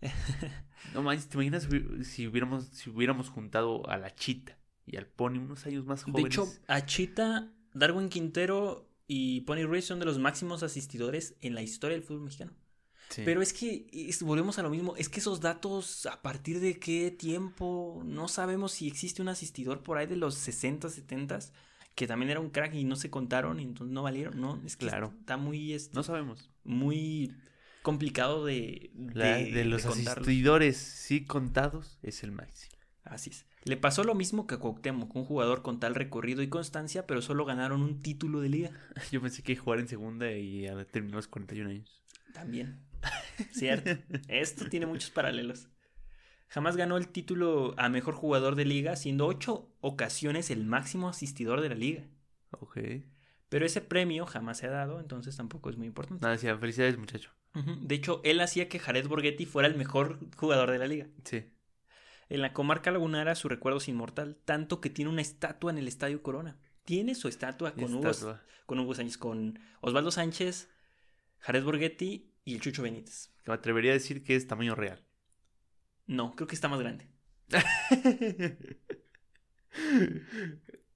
no manches, ¿te imaginas si hubiéramos, si hubiéramos juntado a la Chita y al Pony unos años más jóvenes? De hecho, Achita, Darwin Quintero y Pony Ruiz son de los máximos asistidores en la historia del fútbol mexicano. Pero es que volvemos a lo mismo, es que esos datos, a partir de qué tiempo, no sabemos si existe un asistidor por ahí de los 60, 70 que también era un crack y no se contaron y entonces no valieron, ¿no? Es claro. Está muy... Este, no sabemos. Muy complicado de... De, los asistidores sí contados es el máximo. Así es. Le pasó lo mismo que a Cuauhtémoc, un jugador con tal recorrido y constancia, pero solo ganaron un título de liga. Yo pensé que jugar en segunda y terminó a los 41 años. También. Cierto. Esto tiene muchos paralelos. Jamás ganó el título a mejor jugador de liga, siendo ocho ocasiones el máximo asistidor de la liga. Ok. Pero ese premio jamás se ha dado, entonces tampoco es muy importante. Nada, decía, felicidades, muchacho. De hecho, él hacía que Jared Borghetti fuera el mejor jugador de la liga. Sí. En la comarca lagunara su recuerdo es inmortal, tanto que tiene una estatua en el Estadio Corona. Tiene su estatua con, Hugo, con Hugo Sánchez, con Osvaldo Sánchez, Jared Borghetti y el Chucho Benítez. Que me atrevería a decir que es tamaño real. No, creo que está más grande.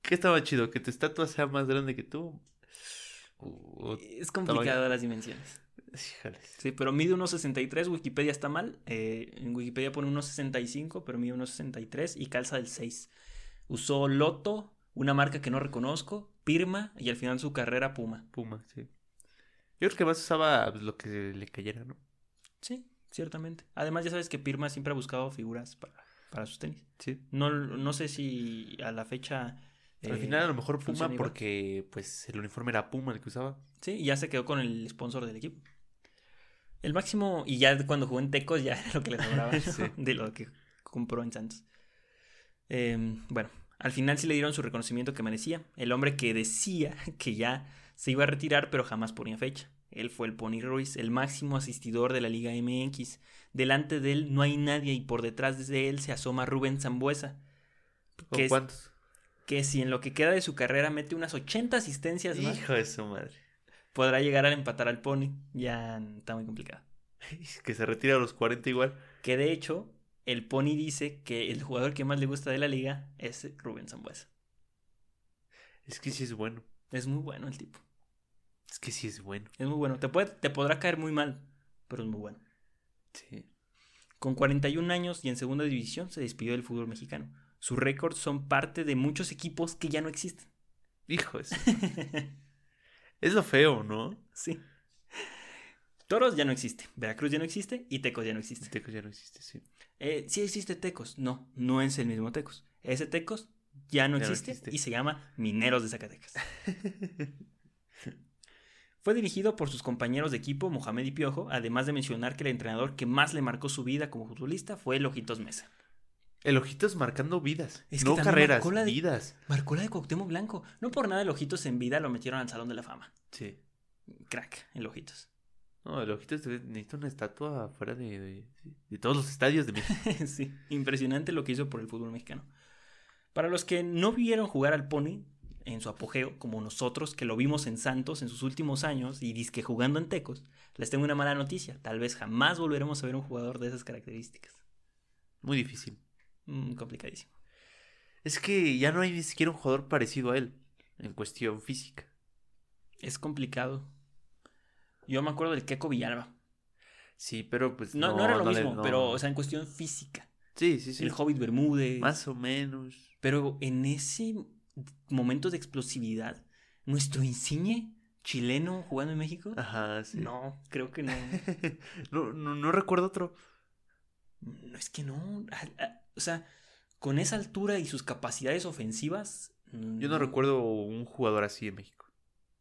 ¿Qué estaba chido? ¿Que tu estatua sea más grande que tú? O- Es complicado las dimensiones. Híjoles. Sí, pero mide 1.63, Wikipedia está mal. eh, en Wikipedia pone 1.65, pero mide 1.63 y calza del 6. Usó Loto, una marca que no reconozco, Pirma y al final su carrera Puma. Puma, sí. Yo creo que más usaba pues, lo que le cayera, ¿no? Sí, ciertamente. Además, ya sabes que Pirma siempre ha buscado figuras para, para sus tenis. Sí. No, no sé si a la fecha. Al eh, final a lo mejor Puma porque pues el uniforme era Puma el que usaba. Sí, y ya se quedó con el sponsor del equipo. El máximo, y ya cuando jugó en Tecos ya era lo que le sobraba de lo que compró en Santos. Eh, bueno, al final sí le dieron su reconocimiento que merecía. El hombre que decía que ya se iba a retirar, pero jamás ponía fecha. Él fue el Pony Ruiz, el máximo asistidor de la Liga MX. Delante de él no hay nadie y por detrás de él se asoma Rubén Zambuesa. ¿Con Que, es- cuántos? que si en lo que queda de su carrera mete unas 80 asistencias más, Hijo de su madre. Podrá llegar a empatar al Pony. Ya está muy complicado. Que se retira a los 40 igual. Que de hecho, el Pony dice que el jugador que más le gusta de la liga es Rubén Zambuesa. Es que sí es bueno. Es muy bueno el tipo. Es que sí es bueno. Es muy bueno. Te, puede, te podrá caer muy mal, pero es muy bueno. Sí. Con 41 años y en segunda división se despidió del fútbol mexicano. Sus récords son parte de muchos equipos que ya no existen. Hijo de su- Es lo feo, ¿no? sí. Toros ya no existe, Veracruz ya no existe y Tecos ya no existe. Tecos ya no existe, sí. Eh, sí existe Tecos, no, no es el mismo Tecos. Ese Tecos ya no Ya no existe, existe. y se llama Mineros de Zacatecas. Fue dirigido por sus compañeros de equipo Mohamed y Piojo, además de mencionar que el entrenador que más le marcó su vida como futbolista fue el Ojitos Mesa. El Ojitos marcando vidas. Es que no carreras, marcó la de- vidas. Marcó la de Cuauhtémoc Blanco. No por nada el Ojitos en vida lo metieron al Salón de la Fama. Sí. Crack, el Ojitos. No, el Ojitos necesita una estatua fuera de, de, de todos los estadios de México. sí, impresionante lo que hizo por el fútbol mexicano. Para los que no vieron jugar al Pony en su apogeo, como nosotros que lo vimos en Santos en sus últimos años y disque jugando en Tecos, les tengo una mala noticia. Tal vez jamás volveremos a ver un jugador de esas características. Muy difícil. Mm, complicadísimo. Es que ya no hay ni siquiera un jugador parecido a él en cuestión física. Es complicado. Yo me acuerdo del Keco Villalba. Sí, pero pues No, no, no, era lo no le- mismo, no. pero, o sea, en cuestión física. Sí, sí, sí. El Hobbit Bermúdez. Más o menos. Pero en ese momento de explosividad, nuestro insigne chileno jugando en México. Ajá, sí. No, creo que no. no, no, no recuerdo otro. No, es que no. O sea, con esa altura y sus capacidades ofensivas. Yo no recuerdo un jugador así en México.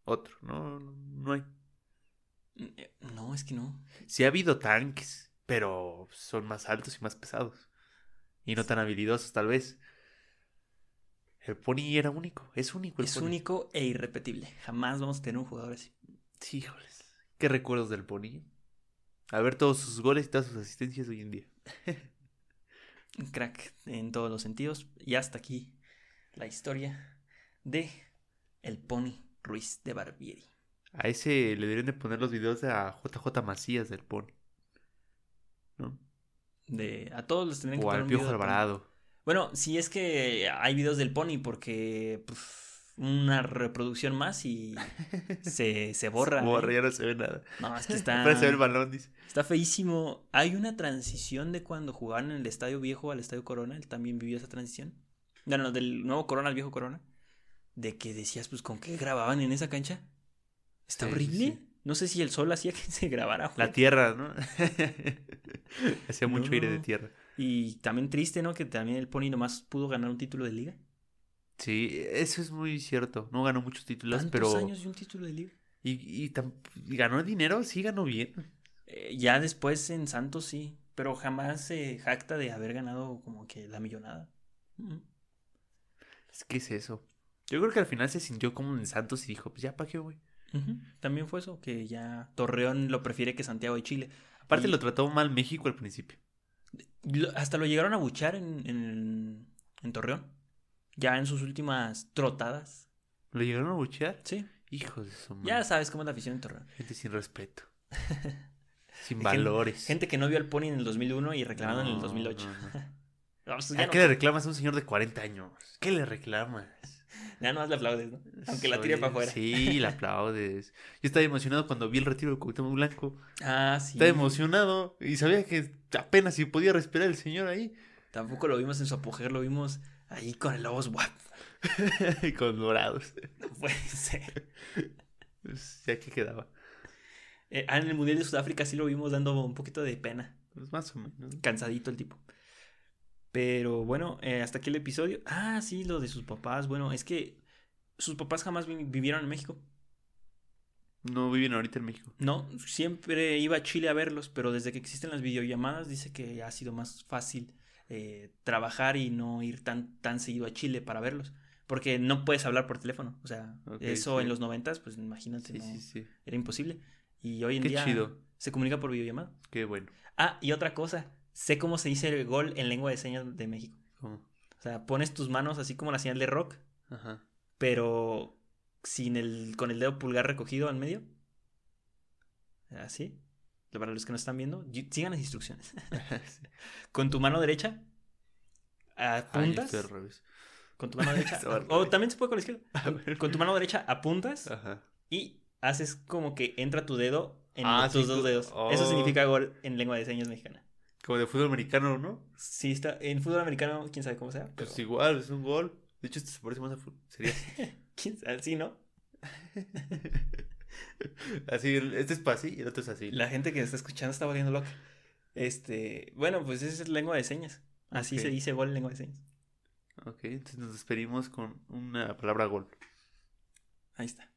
Otro, no, no, no hay. Eh, No, es que no. Sí ha habido tanques, pero son más altos y más pesados. Y no tan habilidosos, tal vez. El Pony era único, es único el Es Pony. único e irrepetible. Jamás vamos a tener un jugador así. Sí, híjoles. ¿Qué recuerdos del Pony? A ver todos sus goles y todas sus asistencias hoy en día. Un crack en todos los sentidos. Y hasta aquí la historia de el Pony Ruiz de Barbieri. A ese le deberían de poner los videos de a JJ Macías del Pony. ¿No? De, a todos los tendrían que O poner al Piojo. Alvarado. Bueno, sí es que hay videos del Pony porque puf, una reproducción más y se, se borra. Borra, ¿eh? ya no se ve nada. No, es que está, se ve el balón, dice. está feísimo. Hay una transición de cuando jugaban en el Estadio Viejo al Estadio Corona. Él también vivió esa transición. No, no, del nuevo Corona al viejo Corona. De que decías, pues, ¿con qué grababan en esa cancha? Está Sí, horrible. sí. No sé si el sol hacía que se grabara. La tierra, ¿no? Hacía mucho aire de tierra. Y también triste, ¿no? Que también el Pony nomás pudo ganar un título de liga. Sí, eso es muy cierto. No ganó muchos títulos, pero. años y un título de liga. Y, y, tam- y ganó dinero, sí ganó bien. Eh, ya después en Santos sí, pero jamás se jacta de haber ganado como que la millonada. Mm. Es que es eso. Yo creo que al final se sintió como en Santos y dijo, pues ya, ¿para qué, güey? También fue eso, que ya Torreón lo prefiere que Santiago de Chile. Aparte Y- lo trató mal México al principio. Lo- hasta lo llegaron a buchar en, en, en Torreón. Ya en sus últimas trotadas. ¿Lo llegaron a buchear? Sí. Hijos de su madre. Ya sabes cómo es la afición en Torreón. Gente sin respeto. sin valores. Gente que no vio al Pony en el 2001 y reclamando en el No, 2008. no, no. No, pues ¿A no- qué le reclamas a un señor de 40 años? ¿Qué le reclamas? ya nomás le aplaudes, ¿no? Aunque la tire para afuera. Sí, la aplaudes. Yo estaba emocionado cuando vi el retiro de Cuauhtémoc Blanco. Ah, sí. Estaba emocionado y sabía que apenas si podía respirar el señor ahí. Tampoco lo vimos en su apogeo, lo vimos ahí con el Lobos Guap. y con dorados. No puede ser. Pues, ya que quedaba. Eh, ah, en el Mundial de Sudáfrica sí lo vimos dando un poquito de pena. Pues más o menos. Cansadito el tipo. Pero bueno, eh, hasta aquí el episodio. Ah, sí, lo de sus papás. Bueno, es que sus papás jamás vi- vivieron en México. No viven ahorita en México. No, siempre iba a Chile a verlos, pero desde que existen las videollamadas dice que ha sido más fácil eh, trabajar y no ir tan, tan seguido a Chile para verlos. Porque no puedes hablar por teléfono. O sea, eso sí. en los noventas, pues imagínate, Sí, no, sí, era imposible. Y hoy en Qué día chido. se comunica por videollamada. Qué bueno. Ah, y otra cosa, sé cómo se dice el gol en lengua de señas de México. ¿Cómo? O sea, pones tus manos así como la señal de rock, Ajá. pero sin el, con el dedo pulgar recogido al medio. Así. Para los que no están viendo, sigan las instrucciones. Sí. Con tu mano derecha, apuntas. al revés. con tu mano derecha. O también se puede con la izquierda. Con, tu mano derecha apuntas Ajá. y haces como que entra tu dedo en Ah, tus sí, dos dedos. Eso oh. significa gol en lengua de señas mexicana. Como de fútbol americano, ¿no? Sí, está. En fútbol americano, quién sabe cómo sea. Pero... Pues igual, es un gol. De hecho, este se parece más a fútbol. Sería. ¿Quién sabe? Sí, ¿no? así, este es para así y el otro es así. La gente que está escuchando está volviendo loca. Este, bueno, pues esa es lengua de señas. Así se dice gol en lengua de señas. Ok, entonces nos despedimos con una palabra gol. Ahí está.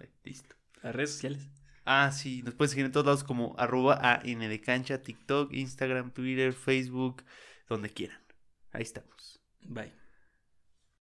Ahí, listo. Las redes sociales. Ah, sí, nos pueden seguir en todos lados como arroba AN de cancha, TikTok, Instagram, Twitter, Facebook, donde quieran. Ahí estamos. Bye.